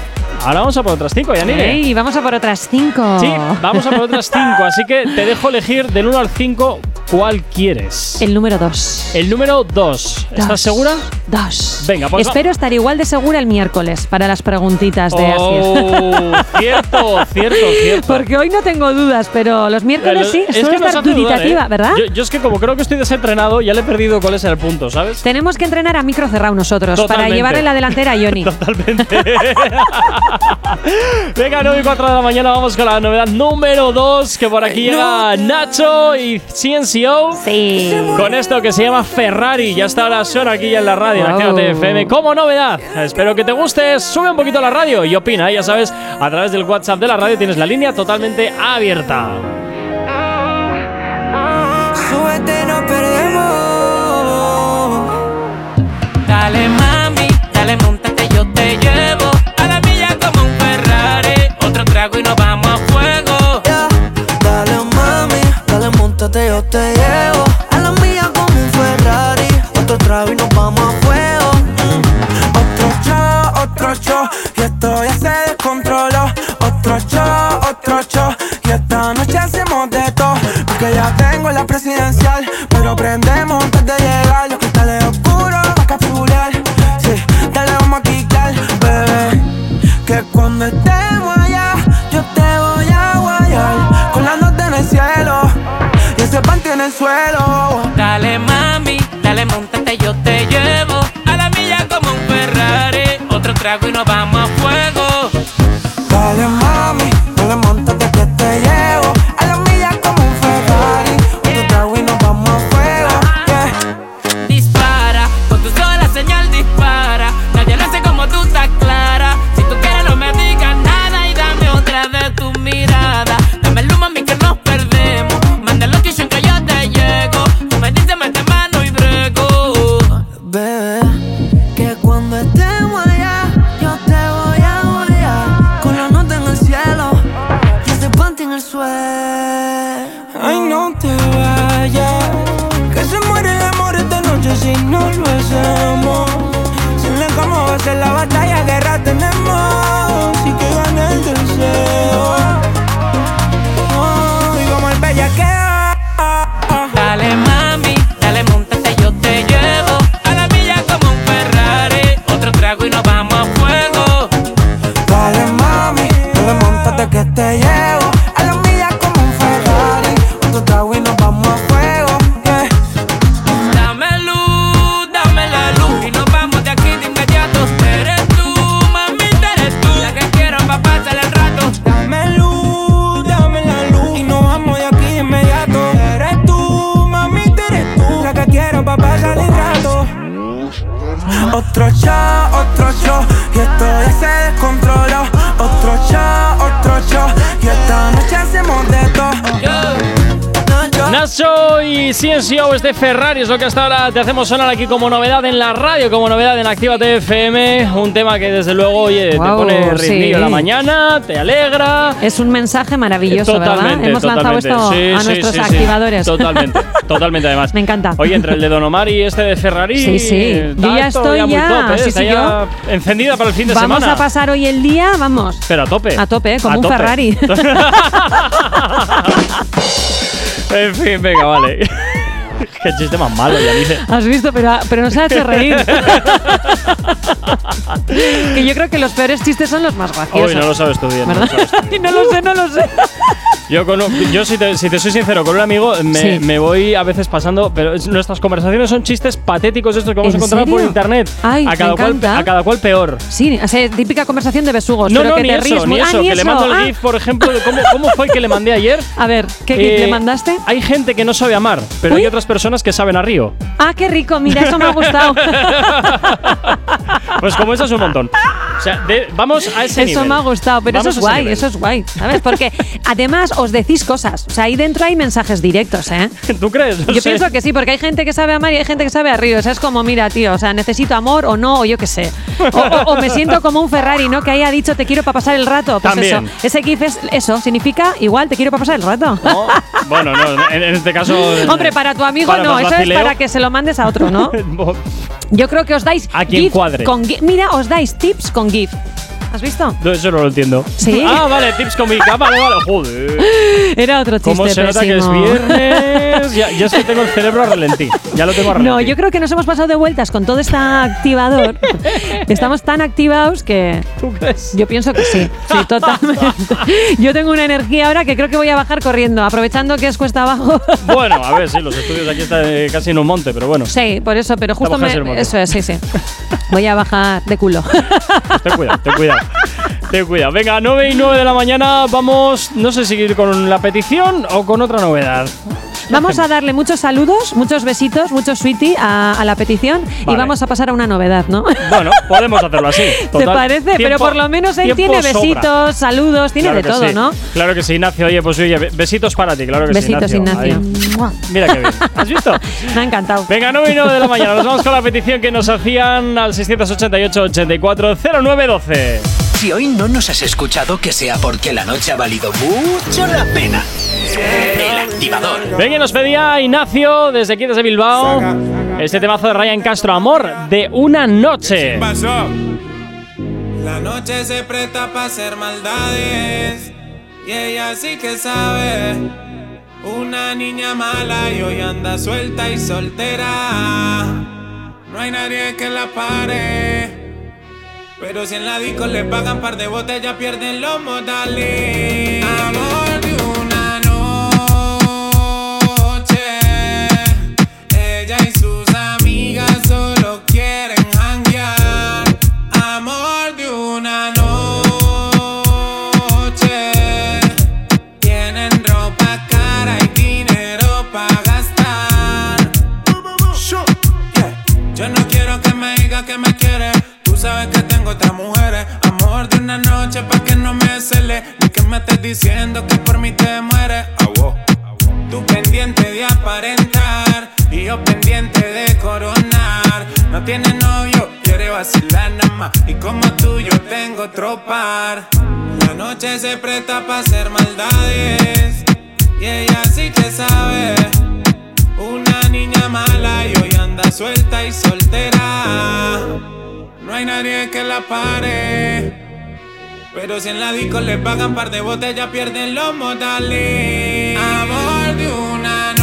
Ahora vamos a por otras cinco, Yanire. Ey, vamos a por otras 5. Sí, vamos a por otras cinco, así que te dejo elegir del 1 al 5 cuál quieres. El número 2. El número 2. ¿Estás segura? Dos. Venga, pues va- Espero estar igual de segura el miércoles para las preguntitas de Oh, cierto, cierto, cierto. Porque hoy no tengo dudas, pero los miércoles sí, Es que estar hace dudar, duditativa, ¿eh? ¿verdad? Yo, yo es que como creo que estoy desentrenado, ya le he perdido cuál es el punto, ¿sabes? Tenemos que entrenar a micro cerrado nosotros para Totalmente. llevar en la delantera a Johnny. Venga, 9 y 4 de la mañana vamos con la novedad número 2, que por aquí llega Nacho y CNCO. Sí. Con esto que se llama Ferrari. Ya está ahora suena aquí ya en la radio, en Wow. Actívate FM, como novedad. Espero que te guste. Sube un poquito la radio y opina. Ya sabes, a través del WhatsApp de la radio tienes la línea totalmente abierta. Súbete, no yo te llevo. A la mía como un Ferrari. Otro trago y nos vamos a fuego. Mm. Otro show, otro show. Y esto ya se descontroló. Otro show, otro show. Y esta noche hacemos de todo. Porque ya tengo la presidencial Pero prendemos Dale, mami, dale, montate, yo te llevo. A la milla como un Ferrari. Otro trago y nos vamos Y CNCO es de Ferrari, es lo que hasta ahora te hacemos sonar aquí como novedad en la radio, como novedad en Activa FM. Un tema que desde luego, oye, te Guau, pone ritmillo sí. la mañana, te alegra. Es un mensaje maravilloso, ¿verdad? Totalmente, Hemos lanzado totalmente. esto Sí, a sí, nuestros activadores. Totalmente, totalmente además. Me encanta. Oye, entre el de Don Omar y este de Ferrari. Sí, sí. eh, Yo ya esto estoy muy ya, top, ¿eh? Está ya encendida para el fin de Vamos semana. a pasar hoy el día, vamos. Pero a tope. A tope, ¿eh? como A un tope. Ferrari. En fin, venga, vale. Qué chiste más malo, ya dice. Has visto, pero, pero nos ha hecho reír. que yo creo que los peores chistes son los más graciosos. Hoy no lo sabes tú bien. no lo ¿Verdad? sabes tú. Ay, no lo sé, no lo sé. Yo, con un- yo si, te, si te soy sincero, con un amigo me, Sí. me voy a veces pasando, pero es- nuestras conversaciones son chistes patéticos estos que vamos a ¿En encontrar por internet. Ay, a, me cada cual, a cada cual peor. Sí, o sea, típica conversación de besugos. No, pero no, que ni te eso, ríes ni eso. Ah, que le eso. mando el Ah, GIF, por ejemplo, de cómo, cómo fue que le mandé ayer. A ver, ¿qué GIF Eh, le mandaste? Hay gente que no sabe amar, pero Uy. hay otras personas que saben a río. Ah, qué rico, mira, eso me ha gustado. Pues como eso es un montón. O sea, de- vamos a ese Eso nivel. me ha gustado, pero Vamos eso es guay, eso es guay, ¿sabes? Porque además os decís cosas. O sea, ahí dentro hay mensajes directos, ¿eh? ¿Tú crees? No Yo sé. pienso que sí, porque hay gente que sabe amar y hay gente que sabe a río. O sea, es como, mira, tío, o sea, necesito amor o no, o yo qué sé. O, o- o me siento como un Ferrari, ¿no? Que haya dicho te quiero para pasar el rato. Pues También. eso. Ese GIF es eso, significa igual te quiero para pasar el rato. Bueno, no, en, en este caso. Hombre, para tu amigo para no, eso es para que se lo mandes a otro, ¿no? Yo creo que os dais A quien cuadre. con. Mira, os dais tips con GIF. ¿Has visto? No, eso no lo entiendo. Sí. Ah, vale, tips con mi capa, vale, vale. Joder. Era otro chiste ¿Cómo se nota que es viernes? Ya, ya es que tengo el cerebro a relentí. Ya lo tengo a relentí. No, yo creo que nos hemos pasado de vueltas con todo este activador. Estamos tan activados que. ¿Tú crees? Yo pienso que sí, sí, totalmente. Yo tengo una energía ahora que creo que voy a bajar corriendo, aprovechando que es cuesta abajo. Bueno, a ver, sí, los estudios aquí están eh, casi en un monte, pero bueno. Sí, por eso, pero justo me. Eso es, sí, sí. Voy a bajar de culo. Ten cuidado, ten cuidado. Ten cuidado. Venga, 9 y 9 de la mañana vamos, no sé si con la petición o con otra novedad. Vamos a darle muchos saludos, muchos besitos, muchos sweetie a, a la petición y vamos a pasar a una novedad, ¿no? Bueno, podemos hacerlo así. ¿Te parece? Pero por lo menos él tiene sobra. besitos, saludos, tiene Claro de todo, sí. ¿no? Claro que sí, Ignacio. Oye, pues oye, be- besitos para ti, claro que Besitos, sí, Ignacio. Ahí. Mua. Mira qué bien. ¿Has visto? Me ha encantado. Venga, 9 y 9 de la mañana. Nos vamos con la petición que nos hacían al 688 84 0912. Si hoy no nos has escuchado, que sea porque la noche ha valido mucho la pena. El activador. Venga, nos pedía Ignacio desde aquí, desde Bilbao. Este temazo de Ryan Castro, Amor de una noche. pasó? La noche se presta para hacer maldades y ella sí que sabe. Una niña mala y hoy anda suelta y soltera. No hay nadie que la pare. Pero si en la disco le pagan par de botellas, pierden los modales. Me diciendo que por mí te mueres. Tú pendiente de aparentar y yo pendiente de coronar. No tiene novio, quiere vacilar nada más. Y como tú yo tengo otro par. La noche se presta para hacer maldades y ella sí que sabe. Una niña mala y hoy anda suelta y soltera. No hay nadie que la pare. Pero si en la disco le pagan par de botellas, pierden los modales. Amor de una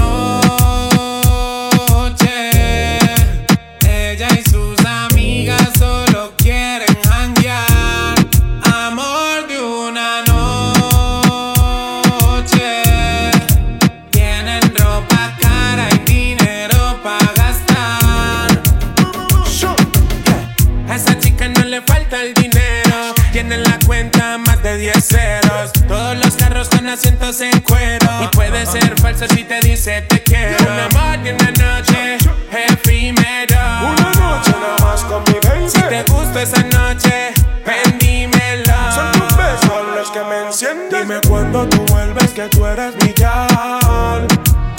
asientos en cuero. Y puede ser falso si te dice te quiero. Un amor de una noche efímero. Una noche nada más con mi baby. Si te gusta esa noche, ven dímelo. Son tus besos los que me encienden. Dime cuando tú vuelves que tú eres mi. Esta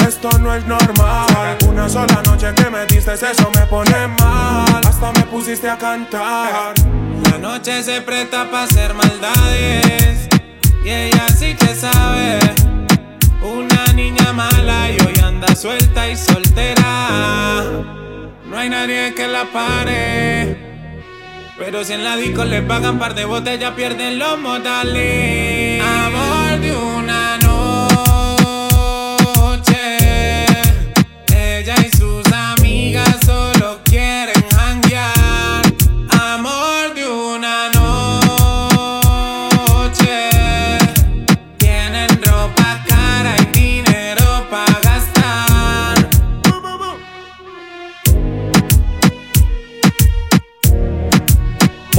esto no es normal. Una sola noche que me diste eso me pone mal. Hasta me pusiste a cantar. La noche se presta para hacer maldades. Y ella sí que sabe. Una niña mala y hoy anda suelta y soltera. No hay nadie que la pare. Pero si en la disco le pagan par de botellas, pierden los modales. Amor de una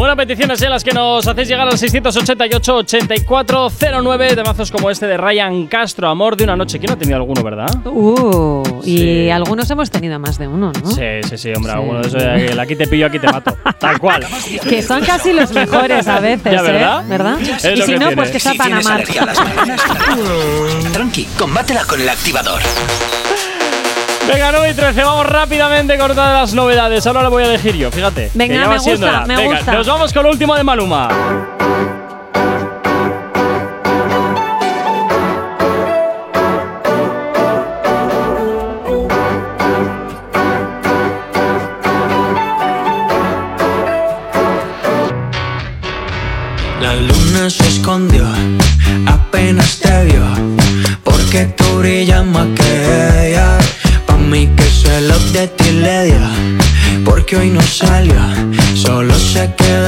Buenas peticiones en las que nos hacéis llegar al 688-8409 de mazos como este de Ryan Castro, Amor de una noche. ¿Quién no ha tenido alguno, verdad? Uh, y Sí. algunos hemos tenido más de uno, ¿no? Sí, sí, sí, hombre, alguno de esos, el aquí te pillo, aquí te mato. Tal cual. Que son casi los mejores a veces, Ya, ¿verdad? ¿eh? ¿Verdad? Es y si no, tiene. pues que Si las mañanas, tranqui, combátela con el activador. Venga, 9 y 13, vamos rápidamente con todas las novedades. Ahora lo voy a elegir yo, fíjate. Venga, me gusta, me Venga, gusta. nos vamos con lo último de Maluma. La luna se escondió, apenas te vio, porque tú brillas más que porque hoy no salió, solo se quedaron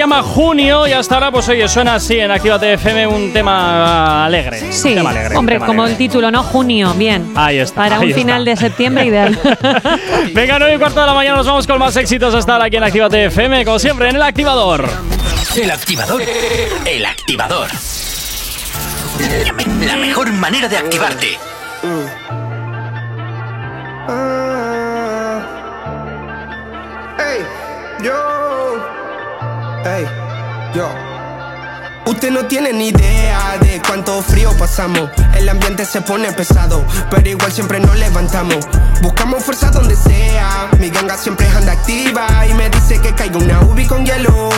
llama Junio y hasta ahora, pues oye, suena así en Actívate FM un tema alegre. Sí, un tema alegre, un hombre, tema como alegre. el título, ¿no? Junio, bien. Ahí está. Para ahí un está. final de septiembre ideal. Venga, 9 y cuarto de la mañana nos vamos con más éxitos hasta ahora aquí en Actívate FM, como siempre, en el activador. El activador. El activador. La, me- la mejor manera de activarte. Ey, yo. Ey, yo. Usted no tiene ni idea de cuánto frío pasamos. El ambiente se pone pesado, pero igual siempre nos levantamos. Buscamos fuerza donde sea. Mi ganga siempre anda activa y me dice que caiga una ubi con hielo.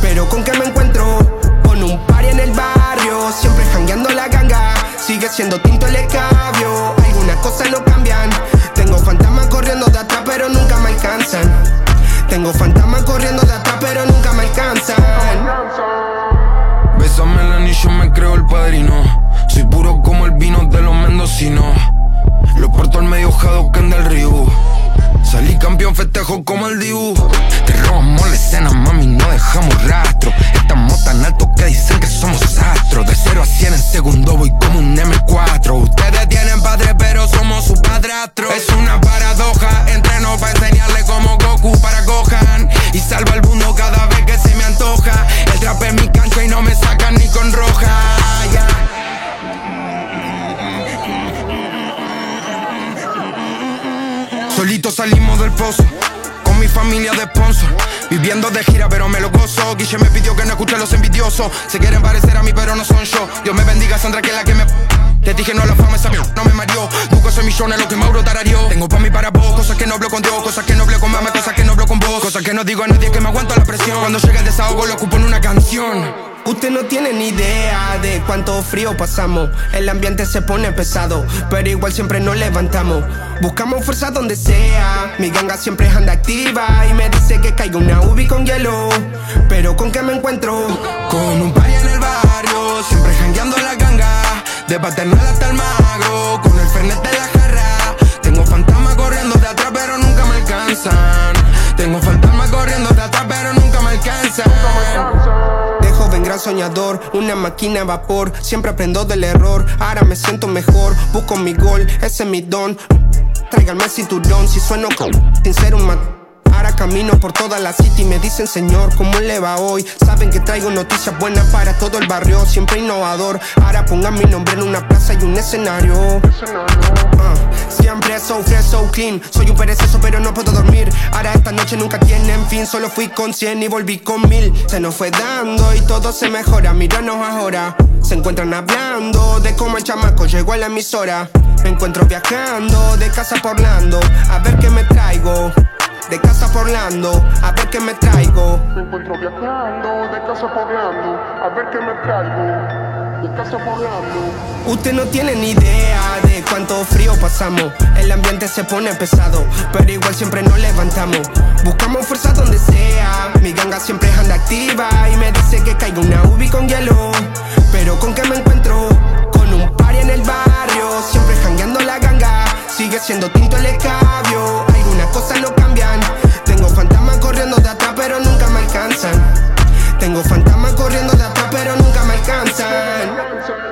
Pero con qué me encuentro? Con un party en el barrio, siempre jangueando la ganga. Sigue siendo tinto el escabio. Algunas cosas no cambian. Tengo fantasmas corriendo de atrás, pero nunca me alcanzan. Tengo fantasmas corriendo de atrás, pero nunca me alcanzan. Bésame el anillo, me creo el padrino. Soy puro como el vino de los mendocinos. Lo porto al medio Hadouken del río. Salí campeón, festejo como el Dibu. Te robamos la escena, mami, no dejamos rastro. Estamos tan altos que dicen que somos astros. De 0 a 100 en segundo voy como un M4. Ustedes tienen padre, pero somos su padrastro. Es una paradoja, entreno para enseñarle como Goku para Gohan. Y salva el mundo cada vez que se me antoja. El trap es mi cancha y no me sacan ni con roja. Solito salimos del pozo. Con mi familia de sponsor. Viviendo de gira, pero me lo gozo. Guille me pidió que no escuche a los envidiosos. Se quieren parecer a mí, pero no son yo. Dios me bendiga, Sandra, que es la que me. Te dije no a la fama, esa no me mareó. Busco esos millones, lo que Mauro tarareó. Tengo pa' mí para vos, cosas que no hablo con Dios, cosas que no hablo con mamá, cosas que no hablo con vos. Cosas que no digo a nadie que me aguanto la presión. Cuando llega el desahogo, lo ocupo en una canción. Usted no tiene ni idea de cuánto frío pasamos. El ambiente se pone pesado, pero igual siempre nos levantamos. Buscamos fuerza donde sea. Mi ganga siempre anda activa y me dice que caiga una ubi con hielo. Pero con qué me encuentro? Con un party en el barrio, siempre jangueando la ganga. De paternal hasta el magro, con el fernet de la jarra. Tengo fantasmas corriendo de atrás, pero nunca me alcanzan. Tengo fantasmas corriendo de atrás, pero nunca me alcanzan. Joven gran soñador, una máquina a vapor. Siempre aprendo del error, ahora me siento mejor. Busco mi gol, ese es mi don. Tráiganme el cinturón, si sueno con sin ser un mat. Ahora camino por toda la city y me dicen señor, ¿cómo le va hoy? Saben que traigo noticias buenas para todo el barrio, siempre innovador. Ahora pongan mi nombre en una plaza y un escenario. Ah, siempre so fresh, so clean. Soy un perezoso, pero no puedo dormir. Ahora esta noche nunca tienen fin. Solo fui con 100 y volví con mil. Se nos fue dando y todo se mejora. Míranos ahora. Se encuentran hablando de cómo el chamaco llegó a la emisora. Me encuentro viajando de casa por Orlando. A ver qué me traigo. De casa por Orlando, a ver qué me traigo. Me encuentro viajando de casa por Orlando, a ver qué me traigo. De casa por Orlando. Usted no tiene ni idea de cuánto frío pasamos. El ambiente se pone pesado, pero igual siempre nos levantamos. Buscamos fuerza donde sea. Mi ganga siempre anda activa y me dice que caiga una ubi con hielo. Pero con qué me encuentro? Con un party en el barrio, siempre jangueando la ganga. Sigue siendo tinto el escabio. Cosas no cambian. Tengo fantasmas corriendo de atrás, pero nunca me alcanzan. Tengo fantasmas corriendo de atrás, pero nunca me alcanzan.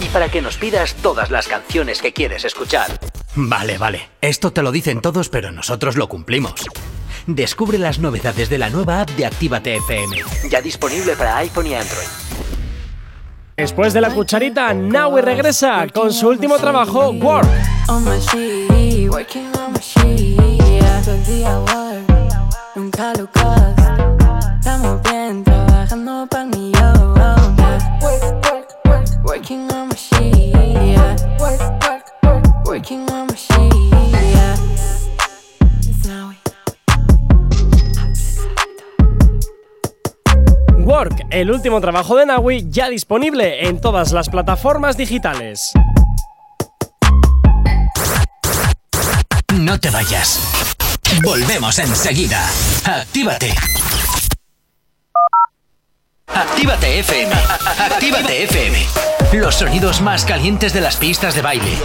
Y para que nos pidas todas las canciones que quieres escuchar. Vale, vale. Esto te lo dicen todos, pero nosotros lo cumplimos. Descubre las novedades de la nueva app de Actívate FM. Ya disponible para iPhone y Android. Después de la cucharita, Naui regresa con su último trabajo, Work. on my sheet, working on my sheet. Todo el día work, nunca lo cost. Estamos bien, trabajando para mí, working on my sheet. Work, work, work, working on my sheet. It's now Work, el último trabajo de Naui, ya disponible en todas las plataformas digitales. No te vayas. Volvemos enseguida. Actívate. Actívate FM. Actívate FM. Los sonidos más calientes de las pistas de baile.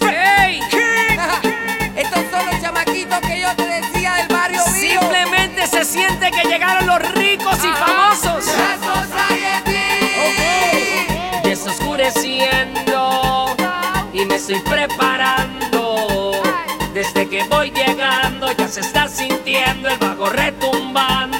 ¡Ey! Estos son los chamaquitos que yo te decía del barrio mío. Simplemente se siente que llegaron los ricos y famosos. Desoscureciendo y me estoy preparando. Desde que voy llegando ya se está sintiendo el bajo retumbando.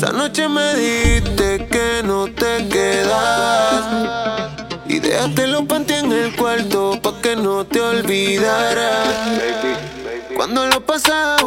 Esa noche me dijiste que no te quedas. Y déjate los panty en el cuarto pa' que no te olvidaras. Cuando lo pasas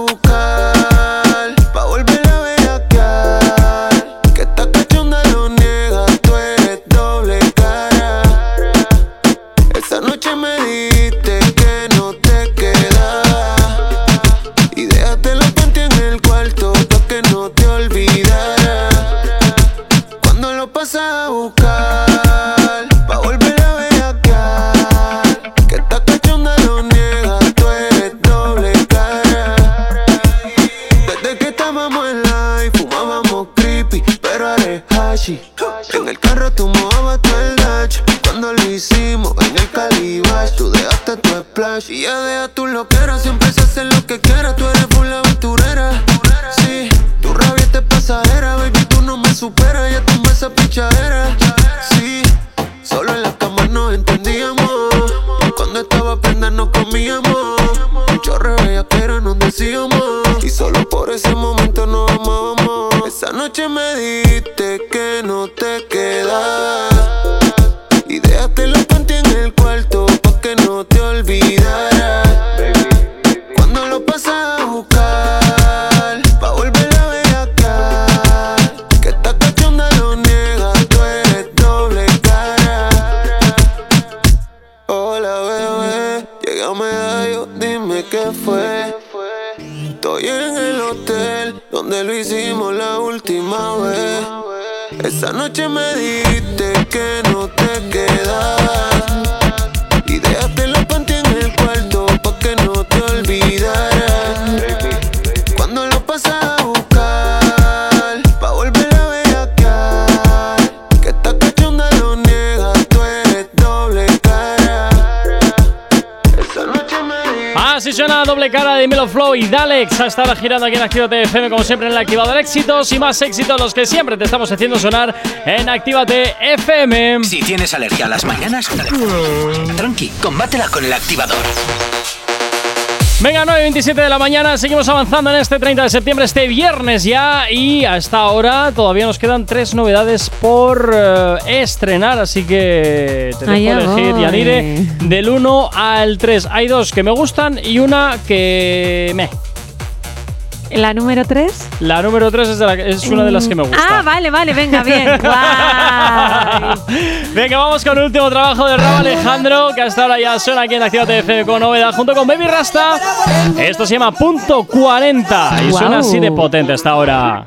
Así suena doble cara de Melo Flow y Dalex a estar girando aquí en Actívate FM como siempre en el activador éxitos y más éxitos los que siempre te estamos haciendo sonar en Actívate FM. Si tienes alergia a las mañanas, tranqui, combátela con el activador. Venga, 9.27 de la mañana, seguimos avanzando en este 30 de septiembre, este viernes ya, y hasta ahora todavía nos quedan tres novedades por eh, estrenar, así que te dejo Allá elegir, voy. Yanire, del 1 al 3. Hay dos que me gustan y una que me. ¿La número 3? La número 3 es, la es una de las que me gusta. Ah, vale, vale, venga, bien. Guay. Venga, vamos con el último trabajo de Rabo Alejandro, que hasta ahora ya suena aquí en Actívate FM con novedad, junto con Baby Rasta. Esto se llama Punto 40 y suena Guau. así de potente hasta ahora.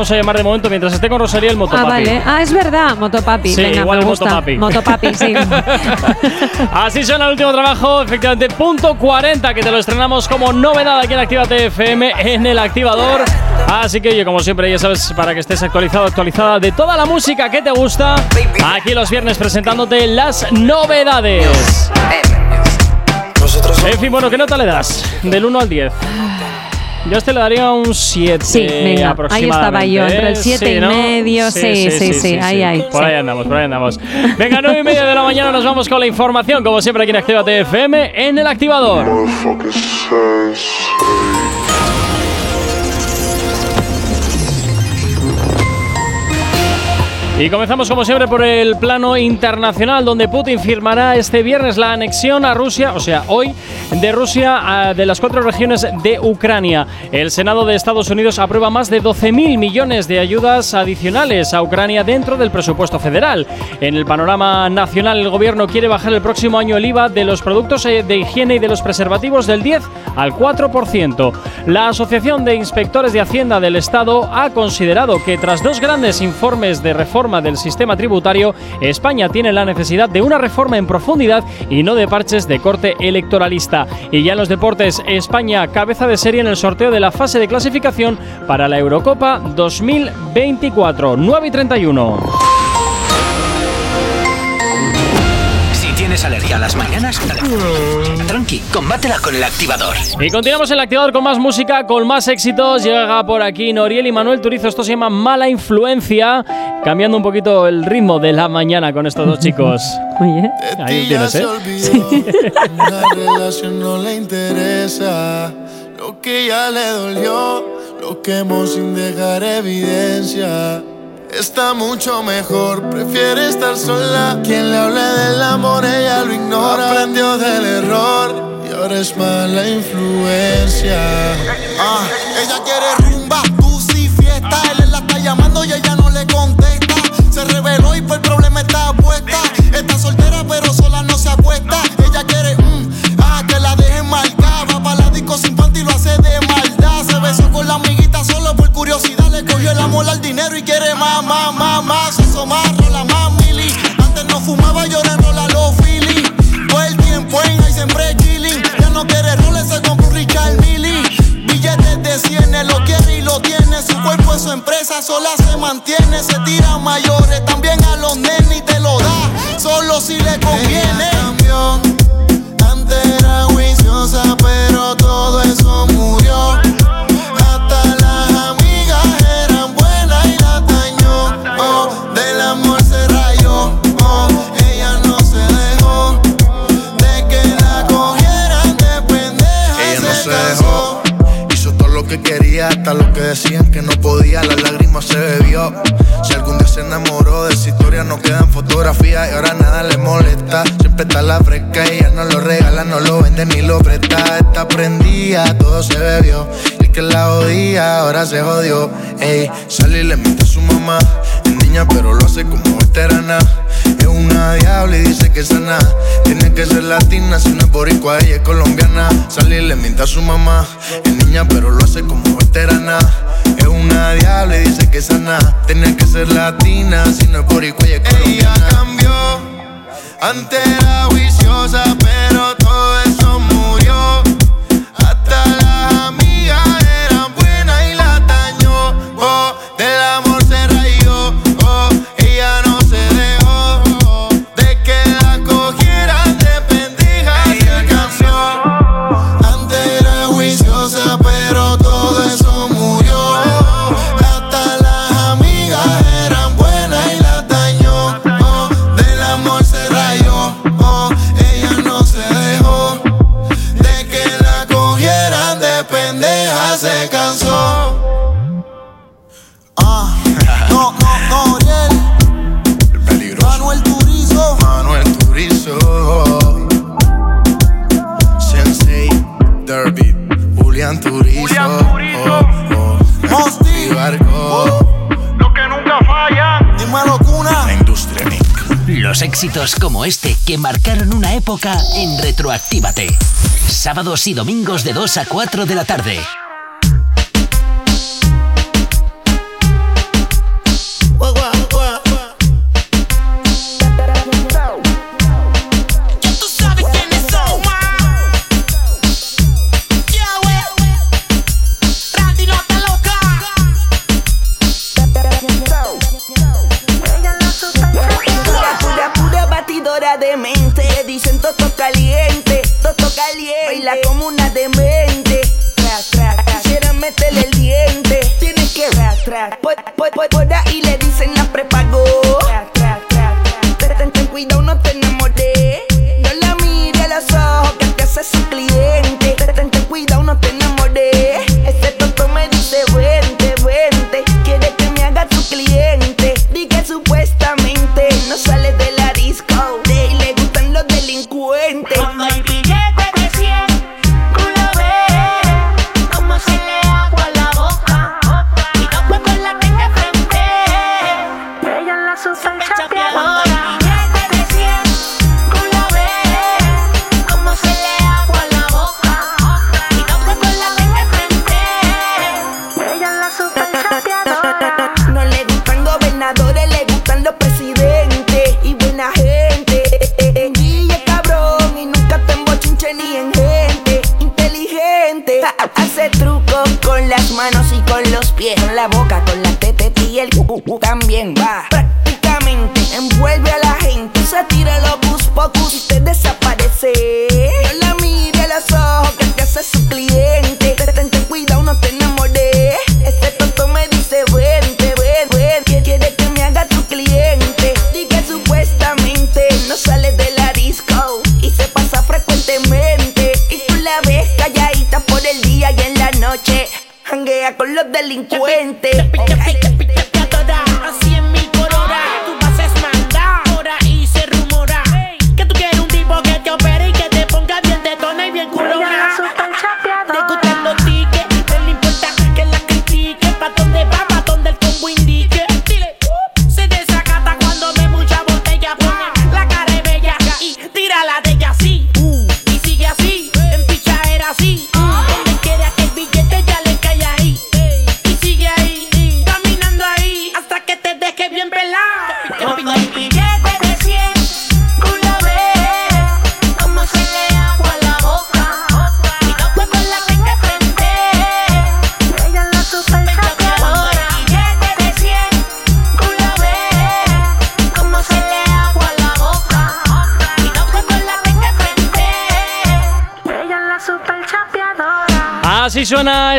Vamos a llamar de momento mientras esté con Rosalía el Ah, motopapi. vale. Ah, es verdad, Motopapi. Sí, Venga, igual me el gusta. Motopapi. Motopapi, sí. Así suena el último trabajo, efectivamente, punto 40, que te lo estrenamos como novedad aquí en Actívate FM en el activador. Así que, oye, como siempre, ya sabes, para que estés actualizado, actualizada de toda la música que te gusta, aquí los viernes presentándote las novedades. En fin, bueno, ¿qué nota le das? Del 1 al 10. Yo a este le daría un 7 Sí, venga, ahí estaba yo, entre el aproximadamente, siete y ¿eh? ¿no? medio, sí, sí, sí, ahí, ahí, Por sí. ahí andamos, por ahí andamos. Venga, 9 y media de la mañana nos vamos con la información, como siempre aquí en Actívate FM, en el activador. Y comenzamos como siempre por el plano internacional, donde Putin firmará este viernes la anexión a Rusia, o sea, hoy, de Rusia a- de las cuatro regiones de Ucrania. El Senado de Estados Unidos aprueba más de 12.000 millones de ayudas adicionales a Ucrania dentro del presupuesto federal. En el panorama nacional, el gobierno quiere bajar el próximo año el IVA de los productos eh, de higiene y de los preservativos del 10 al 4%. La Asociación de Inspectores de Hacienda del Estado ha considerado que tras dos grandes informes de reforma del sistema tributario, España tiene la necesidad de una reforma en profundidad y no de parches de corte electoralista. Y ya en los deportes, España cabeza de serie en el sorteo de la fase de clasificación para la Eurocopa 2024, 9 y 31. Tienes alergia a las mañanas, tranqui, combátela con el activador. Y continuamos en el activador con más música, con más éxitos. Llega por aquí Noriel y Manuel Turizo. Esto se llama Mala Influencia. Cambiando un poquito el ritmo de la mañana con estos dos chicos. Oye, ahí tienes, ¿eh? La relación no le interesa. Lo que ya le dolió, lo quemó sin dejar evidencia. Está mucho mejor, prefiere estar sola. Quien le hable del amor, ella lo ignora. Aprendió del error y ahora es mala influencia. Ah, ella quiere rumba, Le cogió el amor al dinero y quiere más, más, más, más. Eso más, rola más, mili. Antes no fumaba, yo ahora enrola los Philly. Todo el tiempo en ahí siempre chilling. Ya no quiere roles, se compró Richard Millie. Billetes de 100, él lo quiere y lo tiene. Su cuerpo es su empresa, sola se mantiene. Se tira mayores, también a los nenes y te lo da. Solo si le conviene. cambió, antes era lo que decían que no podía. Las lágrimas se bebió. Si algún día se enamoró de esa historia, no quedan fotografías y ahora nada le molesta. Siempre está la fresca y ella no lo regala, no lo vende ni lo presta. Está prendida, todo se bebió. El que la odia, ahora se jodió. Ey, sale y le miente a su mamá. Es niña, pero lo hace como veterana. Es una diabla y dice que es sana. Tiene que ser latina, si no es boricua, ella es colombiana. Sale y le miente a su mamá. Es niña, pero lo hace como veterana. Es una diabla y dice que es sana. Tiene que ser latina, si no es boricua, ella es colombiana. Ella cambió. Antes era juiciosa, pero en Retroactívate. Sábados y domingos de 2 a 4 de la tarde.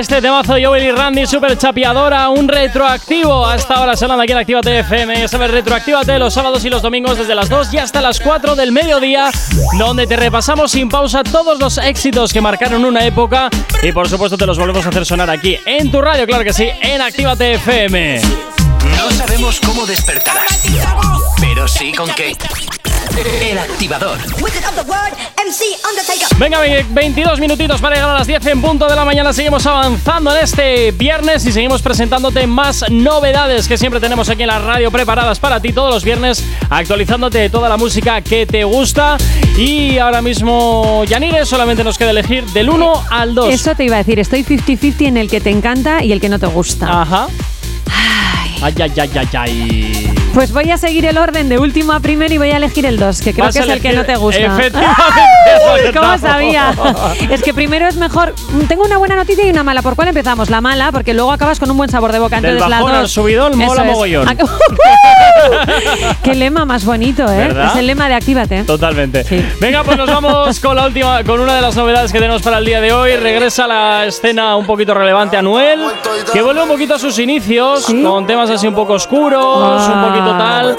Este temazo Joel y Randy, super chapeadora, un retroactivo. Hasta ahora sonando aquí en Actívate FM. Ya sabes, retroactívate los sábados y los domingos desde las 2 y hasta las 4 del mediodía, donde te repasamos sin pausa todos los éxitos que marcaron una época y por supuesto te los volvemos a hacer sonar aquí en tu radio, claro que sí, en Actívate FM. No sabemos cómo despertarás, pero sí con qué. El activador. Venga, ve- 22 minutitos para llegar a las 10 en punto de la mañana. Seguimos avanzando en este viernes y seguimos presentándote más novedades que siempre tenemos aquí en la radio preparadas para ti todos los viernes, actualizándote de toda la música que te gusta. Y ahora mismo, Yanire, solamente nos queda elegir del 1 al 2. Eso te iba a decir, estoy 50-50 en el que te encanta y el que no te gusta. Ajá. Ay, ay, ay, ay, ay. Pues voy a seguir el orden de último a primero y voy a elegir el 2, que creo Vas que a es el que no te gusta. Efectivamente, ¿Cómo sabía? Es que primero es mejor. Tengo una buena noticia y una mala. ¿Por cuál empezamos? La mala, porque luego acabas con un buen sabor de boca. Del Entonces, la bajón al dos- subidón, mola es. mogollón. Ac- Qué lema más bonito, ¿eh? ¿Verdad? Es el lema de Actívate. Totalmente. Venga, pues nos vamos con la última, con una de las novedades que tenemos para el día de hoy. Regresa a la escena un poquito relevante Anuel, que vuelve un poquito a sus inicios, con temas así un poco oscuros, un poquito tal.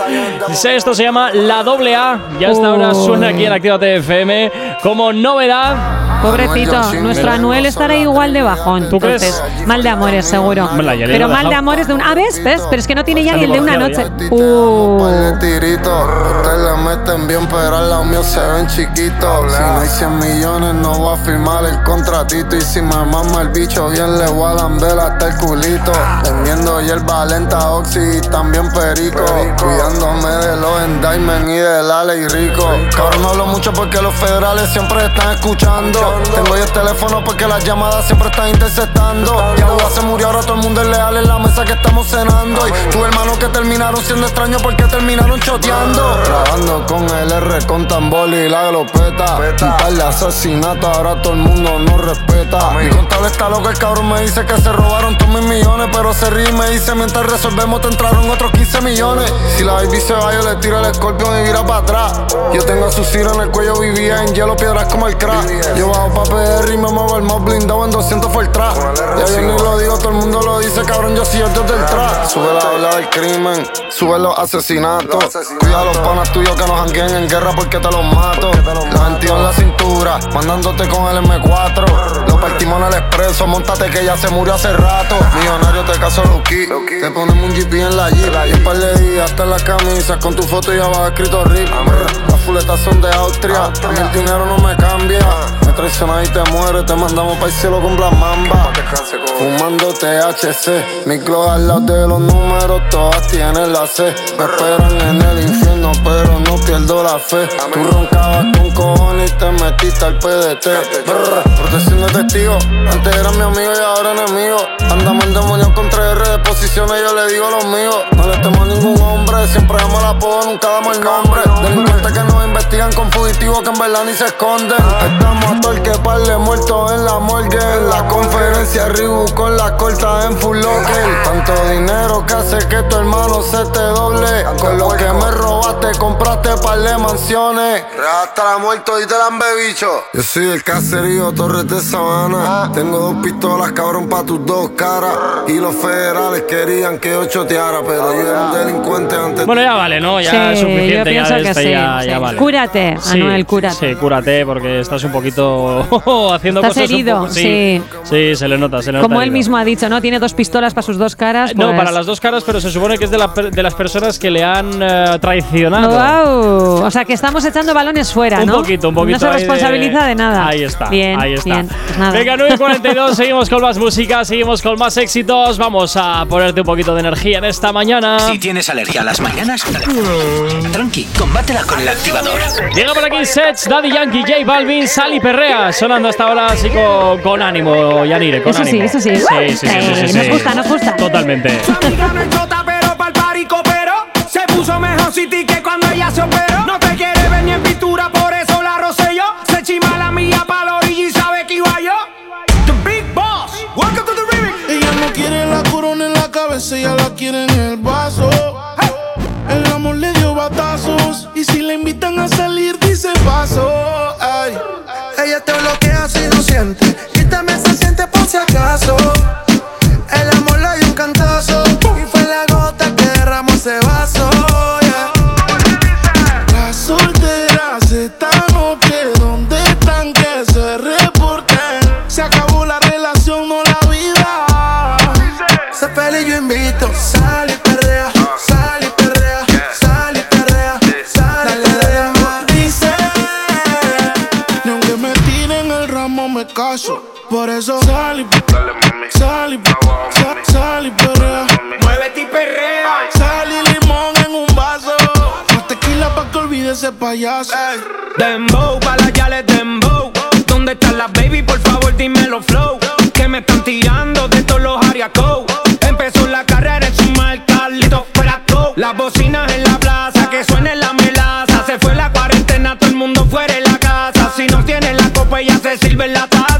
Esto se llama La Doble A. Y hasta ahora suena aquí en Actívate FM como novedad. Pobrecito, nuestro Anuel estará igual de bajón. ¿Tú crees? Entonces, mal de amores, seguro. La Yari Pero ha mal de amores de un. Ah, ¿ves? ¿Ves? Pero es que no tiene ya ni el de una noche. ya. Uh. tirito. Ustedes la meten bien, pero al lado mío se ven chiquitos. Si no hay 100 millones, no voy a firmar el contratito. Y si me mama el bicho, bien le voy a lamber hasta el culito. Vendiendo hierba lenta, oxi y también perico. Cuidándome de los endaimen y del Ale y rico. Cabrón, no hablo mucho porque los federales siempre están escuchando. Tengo yo el teléfono porque las llamadas siempre están interceptando. Ya se murió, ahora todo el mundo es leal en la mesa que estamos cenando. Y tu hermano que terminaron siendo extraños porque terminaron choteando. Trabajando con el R, con tambor y la glopeta. Un par de asesinatos, ahora todo el mundo nos respeta. Mi contable está loco, el cabrón me dice que se robaron todos mis millones. Pero se ríe y me dice mientras resolvemos te entraron otros 15 millones. Si la baby se va, yo le tiro el escorpión y vira para atrás. Yo tengo a su en el cuello, vivía en hielo, piedras como el crack. Yo bajo pa' PR y me muevo el más blindado en 200 fue el trap. Ya yo ni lo digo, todo el mundo lo dice, cabrón, yo soy el dios del trap. Sube la ola del crimen, sube los asesinatos. Cuida a los panas tuyos que nos jangueen en guerra porque te los mato. La 22 en la cintura, mandándote con el M4. Lo partimos en el expreso, montate que ya se murió hace rato. Millonario te caso Lucky, te ponemos un GP en la Jeep. Y un par de días hasta en las camisas con tu foto y abajo escrito RIP. Las fuletas son de Austria, a mí el dinero no me cambia. Me traicionas y te mueres, te mandamos para el cielo con Black Mamba. Fumando THC, mi glow al lado de los números, todas tienen la C. Me esperan en el infierno, pero no pierdo la fe. Tú roncabas con cojones y te metiste al PDT. Brr, protección de testigo, antes era mi amigo y ahora enemigo. Andamos en demonio contra R de posiciones, yo le digo los míos. No le temo a ningún hombre, siempre damos la apodo, nunca damos el nombre. Delincuentes que nos investigan con fugitivos que en verdad ni se esconden. Estamos a que parle muerto en la morgue. En la conferencia Ribu con la corta en full locker. Tanto dinero que hace que tu hermano se te doble. Con lo que me robaste, compraste par de mansiones. Hasta la muerto y te la han bebicho. Yo soy el caserío Torres de Sabana. Tengo dos pistolas, cabrón, pa' tus dos caras. Y los federales querían que yo choteara, pero yo era un delincuente antes. Bueno, ya vale, ¿no? Ya Sí, es yo suficiente. ya pienso de que sí, ya, sí. ya vale. Cúrate, Manuel, cúrate. Sí, cúrate porque estás un poquito haciendo Estás cosas. un herido, poco- sí. Sí, se le nota, se le nota. Como él herido. mismo ha dicho, ¿no? Tiene dos pistolas para sus dos caras. No, pues- para las dos caras, pero se supone que es de, la de las personas que le han eh, traicionado. Guau. O sea, que estamos echando balones fuera, Un ¿no? poquito, un poquito. No se de- responsabiliza de, nada. Ahí está. Bien, ahí está. bien. Pues nada. Venga, 9.42, seguimos con más música, seguimos con más éxitos. Vamos a ponerte un poquito de energía en esta mañana. Si tienes alergia a las mañanas, tranqui, combátela con el activador. Llega por aquí Sets, Daddy Yankee, J Balvin, Sally Perrea, sonando hasta ahora así con, con ánimo, Yanire, con Eso sí, ánimo. eso sí. Sí, sí, sí, sí, Eh, sí, nos sí. gusta, nos gusta. Totalmente. Se puso mejor City que cuando ella se operó. No te quiere ver ni en pintura, por eso la rocé yo. Se chima la mía pa' la orilla y sabe que iba yo. The Big Boss, welcome to the remix. Ella no quiere la corona en la cabeza, ella la quiere en el vaso. Y si le invitan a salir dice paso. Ay. Ella te bloquea si no siente. Quítame ese siente por si acaso. El amor le dio un cantazo. Y fue la gota que derramó ese vaso. Eso sal y sal y sal, sal y perrea. Muévete y perrea. Sal y limón en un vaso. Más tequila pa' que olvide ese payaso. Dembow, pa' las yales dembow. ¿Dónde están las baby? Por favor, dímelo flow. Que me están tirando de todos los ariacos. Empezó la carrera en su mal Carlito fuera go. Las bocinas en la plaza, que suene la melaza. Se fue la cuarentena, todo el mundo fuera de la casa. Si no tiene la copa, ella se sirve en la taza.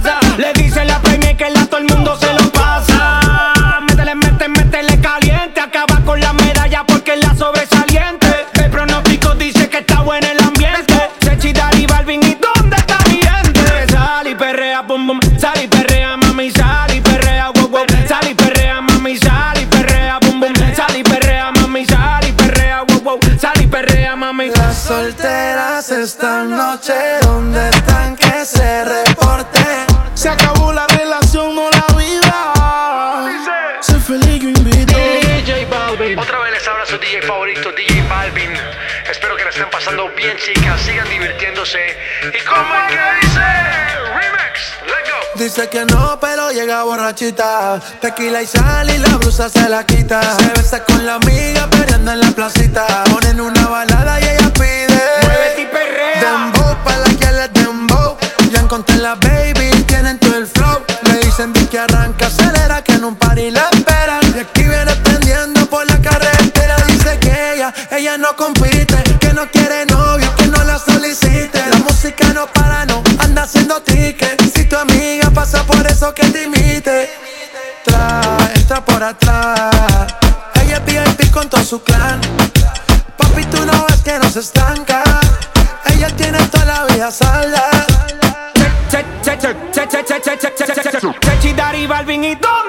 Esta noche, ¿dónde están que se reporten? Se acabó la relación, no la vida. Sé feliz, yo invito. DJ Balvin. Otra vez les habla su DJ favorito, DJ Balvin. Espero que la estén pasando bien, chicas. Sigan divirtiéndose. ¿Y cómo es que Dice que no, pero llega borrachita. Tequila y sal y la blusa se la quita. Se besa con la amiga peleando en la placita. Ponen una balada y ella pide. Muévete y perrea. Dembow pa' la que le dembow. Ya encontré la baby dicen vi que arranca, acelera que en un par y la esperan. Y aquí viene pendiendo por la carretera. Dice que ella, ella no compite, que no quiere novio, que no la solicite. La música no para, eso que te imite. Trae, entra por atrás. Ella es VIP con todo su clan. Papi, tú no ves que no se estanca. Ella tiene toda la vida salda. Chechi, Dari, Balvin y ¿dónde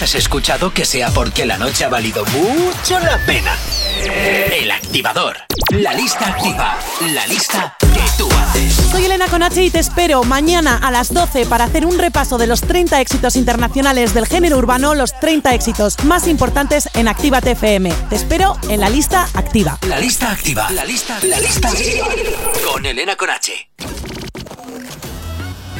nos has escuchado, que sea porque la noche ha valido mucho la pena. El activador. La lista activa. La lista que tú haces. Soy Elena Conache y te espero mañana a las 12 para hacer un repaso de los 30 éxitos internacionales del género urbano, los 30 éxitos más importantes en Activa FM. Te espero en la lista activa. La lista activa. La lista, la lista con Elena Conache.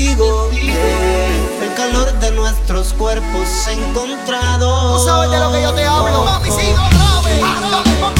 Testigo del calor de nuestros cuerpos encontrados. Tú sabes de lo que yo te hablo. Mami, sigo grave.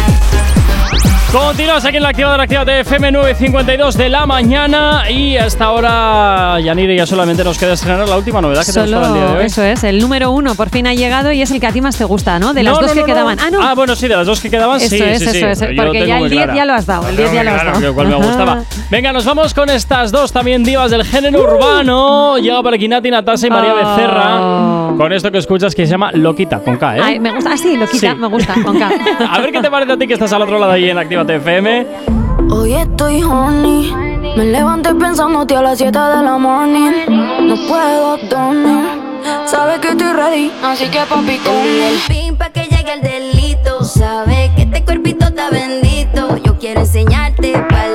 Continuas aquí en la activadora Actívate FM 9.52 de la mañana y hasta ahora, Yanire, ya solamente nos queda estrenar la última novedad que tenemos para el día de Solo hoy. eso es, el número uno por fin ha llegado y es el que a ti más te gusta, ¿no? De las No, dos no, que no, quedaban. Ah, no. bueno, sí, de las dos que quedaban, Eso sí, es, sí, eso sí. es, porque ya el muy 10 clara. ya lo has dado, el Tengo 10 ya lo has dado. cuál me gustaba. Venga, nos vamos con estas dos también divas del género urbano. Llega por aquí Nati Natasa y María Becerra con esto que escuchas que se llama Loquita, con K, ¿eh? Oh. Ay, me gusta, ah, sí, lo quita, Sí. me gusta, con K. A ver qué te parece a ti que estás al otro lado ahí en FM. Hoy estoy honey. Me levanté pensándote a las 7 de la morning. No puedo dormir. Sabes que estoy ready, así que papi con el pin pa' que llegue el delito. Sabes que este cuerpito está bendito. Yo quiero enseñarte par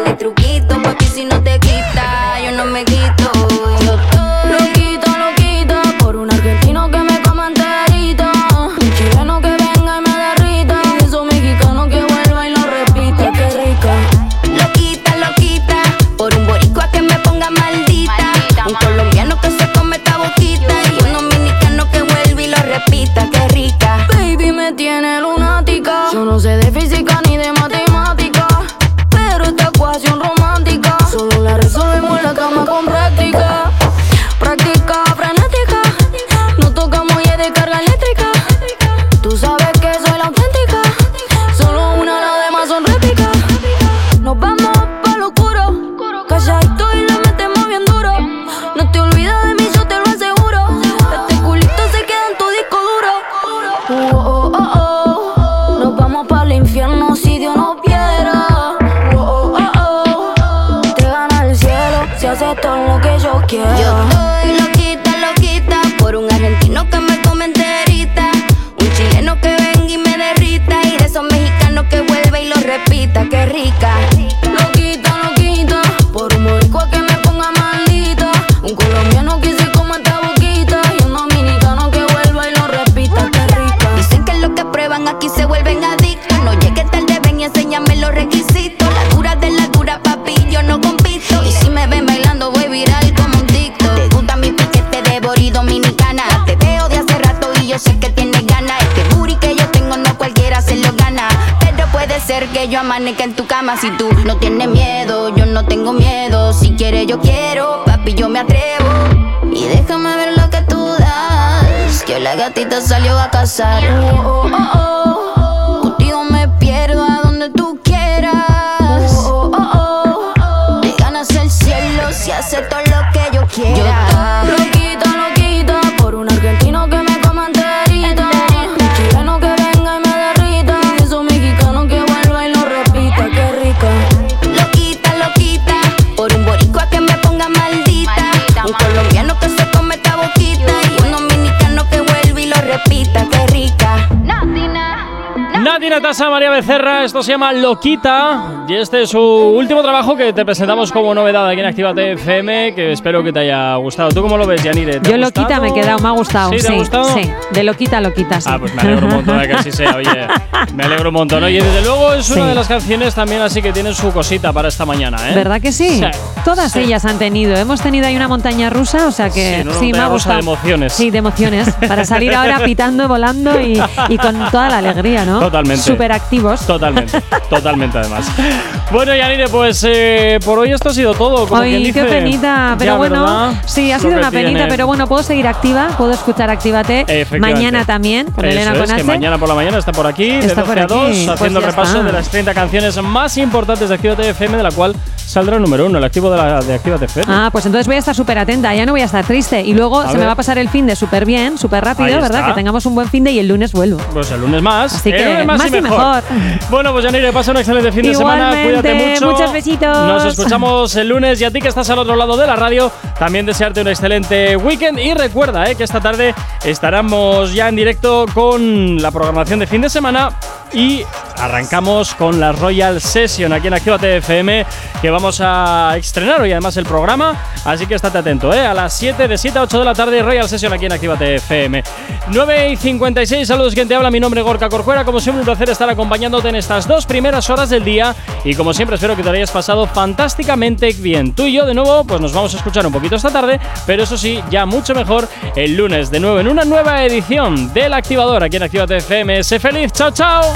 amanezca en tu cama si tú no tienes miedo. Yo no tengo miedo. Si quieres, yo quiero. Papi, yo me atrevo. Y déjame ver lo que tú das. Que la gatita salió a cazar. Oh, oh, oh, oh. Tati Natasa, María Becerra, esto se llama Loquita y este es su último trabajo que te presentamos como novedad aquí en Actívate FM, que espero que te haya gustado. ¿Tú cómo lo ves, Yanire? ¿Te Yo Loquita me he gustado? quedado, me ha gustado. ¿Sí? ¿Te ha gustado? Sí, de Loquita a Loquita, sí. Ah, pues me alegro un montón de que así sea, oye. Me alegro un montón. Oye, desde luego es una Sí. de las canciones también así que tienen su cosita para esta mañana, ¿eh? ¿Verdad que sí? Todas sí. ellas han tenido. Hemos tenido ahí una montaña rusa, o sea que Sí, una sí, me ha rusa de gustado. emociones. Sí, de emociones. Para salir ahora pitando, volando y, y con toda la alegría, ¿no? Totalmente. Súper activos. Totalmente, totalmente además. Bueno, Yanire, pues eh, por hoy esto ha sido todo. Como quien Ay, dice. qué penita, pero Ya, bueno, ¿verdad? sí, ha sido una penita, tiene. pero bueno, puedo seguir activa, puedo escuchar Actívate mañana también con Eso Elena es, Conache. que mañana por la mañana está por aquí, de Está 12 por a aquí, 2, pues haciendo el repaso está. de las 30 canciones más importantes de Actívate FM, de la cual saldrá el número uno, el activo de, la, de Actívate FM. Ah, pues entonces voy a estar súper atenta, ya no voy a estar triste. Y luego A se ver. me va a pasar el fin de súper bien, súper rápido, Ahí ¿verdad? está. Que tengamos un buen fin de y el lunes vuelvo. Pues el lunes más. Así el que lunes más, más y mejor. Bueno, pues Yanire, pasa un excelente fin de semana. Cuídate mucho. muchos besitos. Nos escuchamos el lunes y a ti que estás al otro lado de la radio, también desearte un excelente weekend. Y recuerda eh, que esta tarde estaremos ya en directo con la programación de fin de semana y arrancamos con la Royal Session aquí en Actívate FM que vamos a estrenar hoy además el programa. Así que estate atento, ¿eh? A las 7, de 7 a 8 de la tarde, Royal Session aquí en Actívate FM. 9 y 56, saludos, quien te habla. Mi nombre es Gorka Corcuera. Como siempre, un placer estar acompañándote en estas dos primeras horas del día. Y como siempre, espero que te hayas pasado fantásticamente bien. Tú y yo, de nuevo, pues nos vamos a escuchar un poquito esta tarde, pero eso sí, ya mucho mejor el lunes de nuevo en una nueva edición del Activador aquí en Actívate FM. Sé feliz, chao, chao.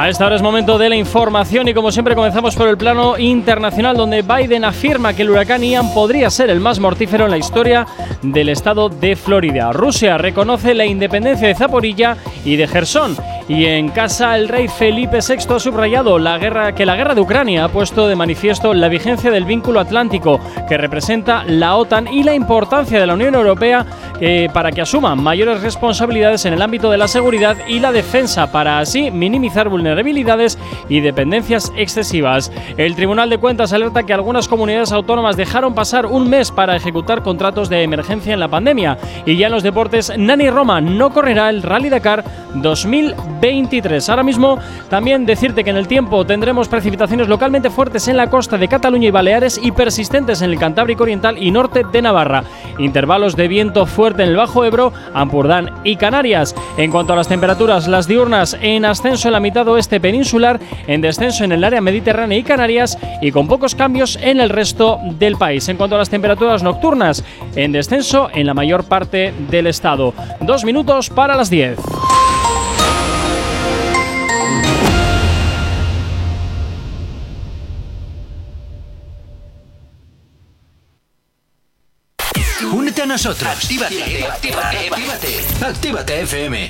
A esta hora es momento de la información y como siempre comenzamos por el plano internacional donde Biden afirma que el huracán Ian podría ser el más mortífero en la historia del estado de Florida. Rusia reconoce la independencia de Zaporilla y de Gerson. Y en casa el rey Felipe VI ha subrayado la guerra, que la guerra de Ucrania ha puesto de manifiesto la vigencia del vínculo atlántico que representa la OTAN y la importancia de la Unión Europea eh, para que asuma mayores responsabilidades en el ámbito de la seguridad y la defensa para así minimizar vulnerabilidades y dependencias excesivas. El Tribunal de Cuentas alerta que algunas comunidades autónomas dejaron pasar un mes para ejecutar contratos de emergencia en la pandemia. Y ya en los deportes, Nani Roma no correrá el Rally Dakar 2023. Ahora mismo también decirte que en el tiempo tendremos precipitaciones localmente fuertes en la costa de Cataluña y Baleares y persistentes en el Cantábrico Oriental y norte de Navarra. Intervalos de viento fuerte en el Bajo Ebro, Ampurdán y Canarias. En cuanto a las temperaturas, las diurnas en ascenso en la mitad oeste peninsular, en descenso en el área mediterránea y Canarias y con pocos cambios en el resto del país. En cuanto a las temperaturas nocturnas, en descenso en la mayor parte del estado. Dos minutos para las 10. Únete a nosotros. Actívate, actívate, actívate. Actívate FM.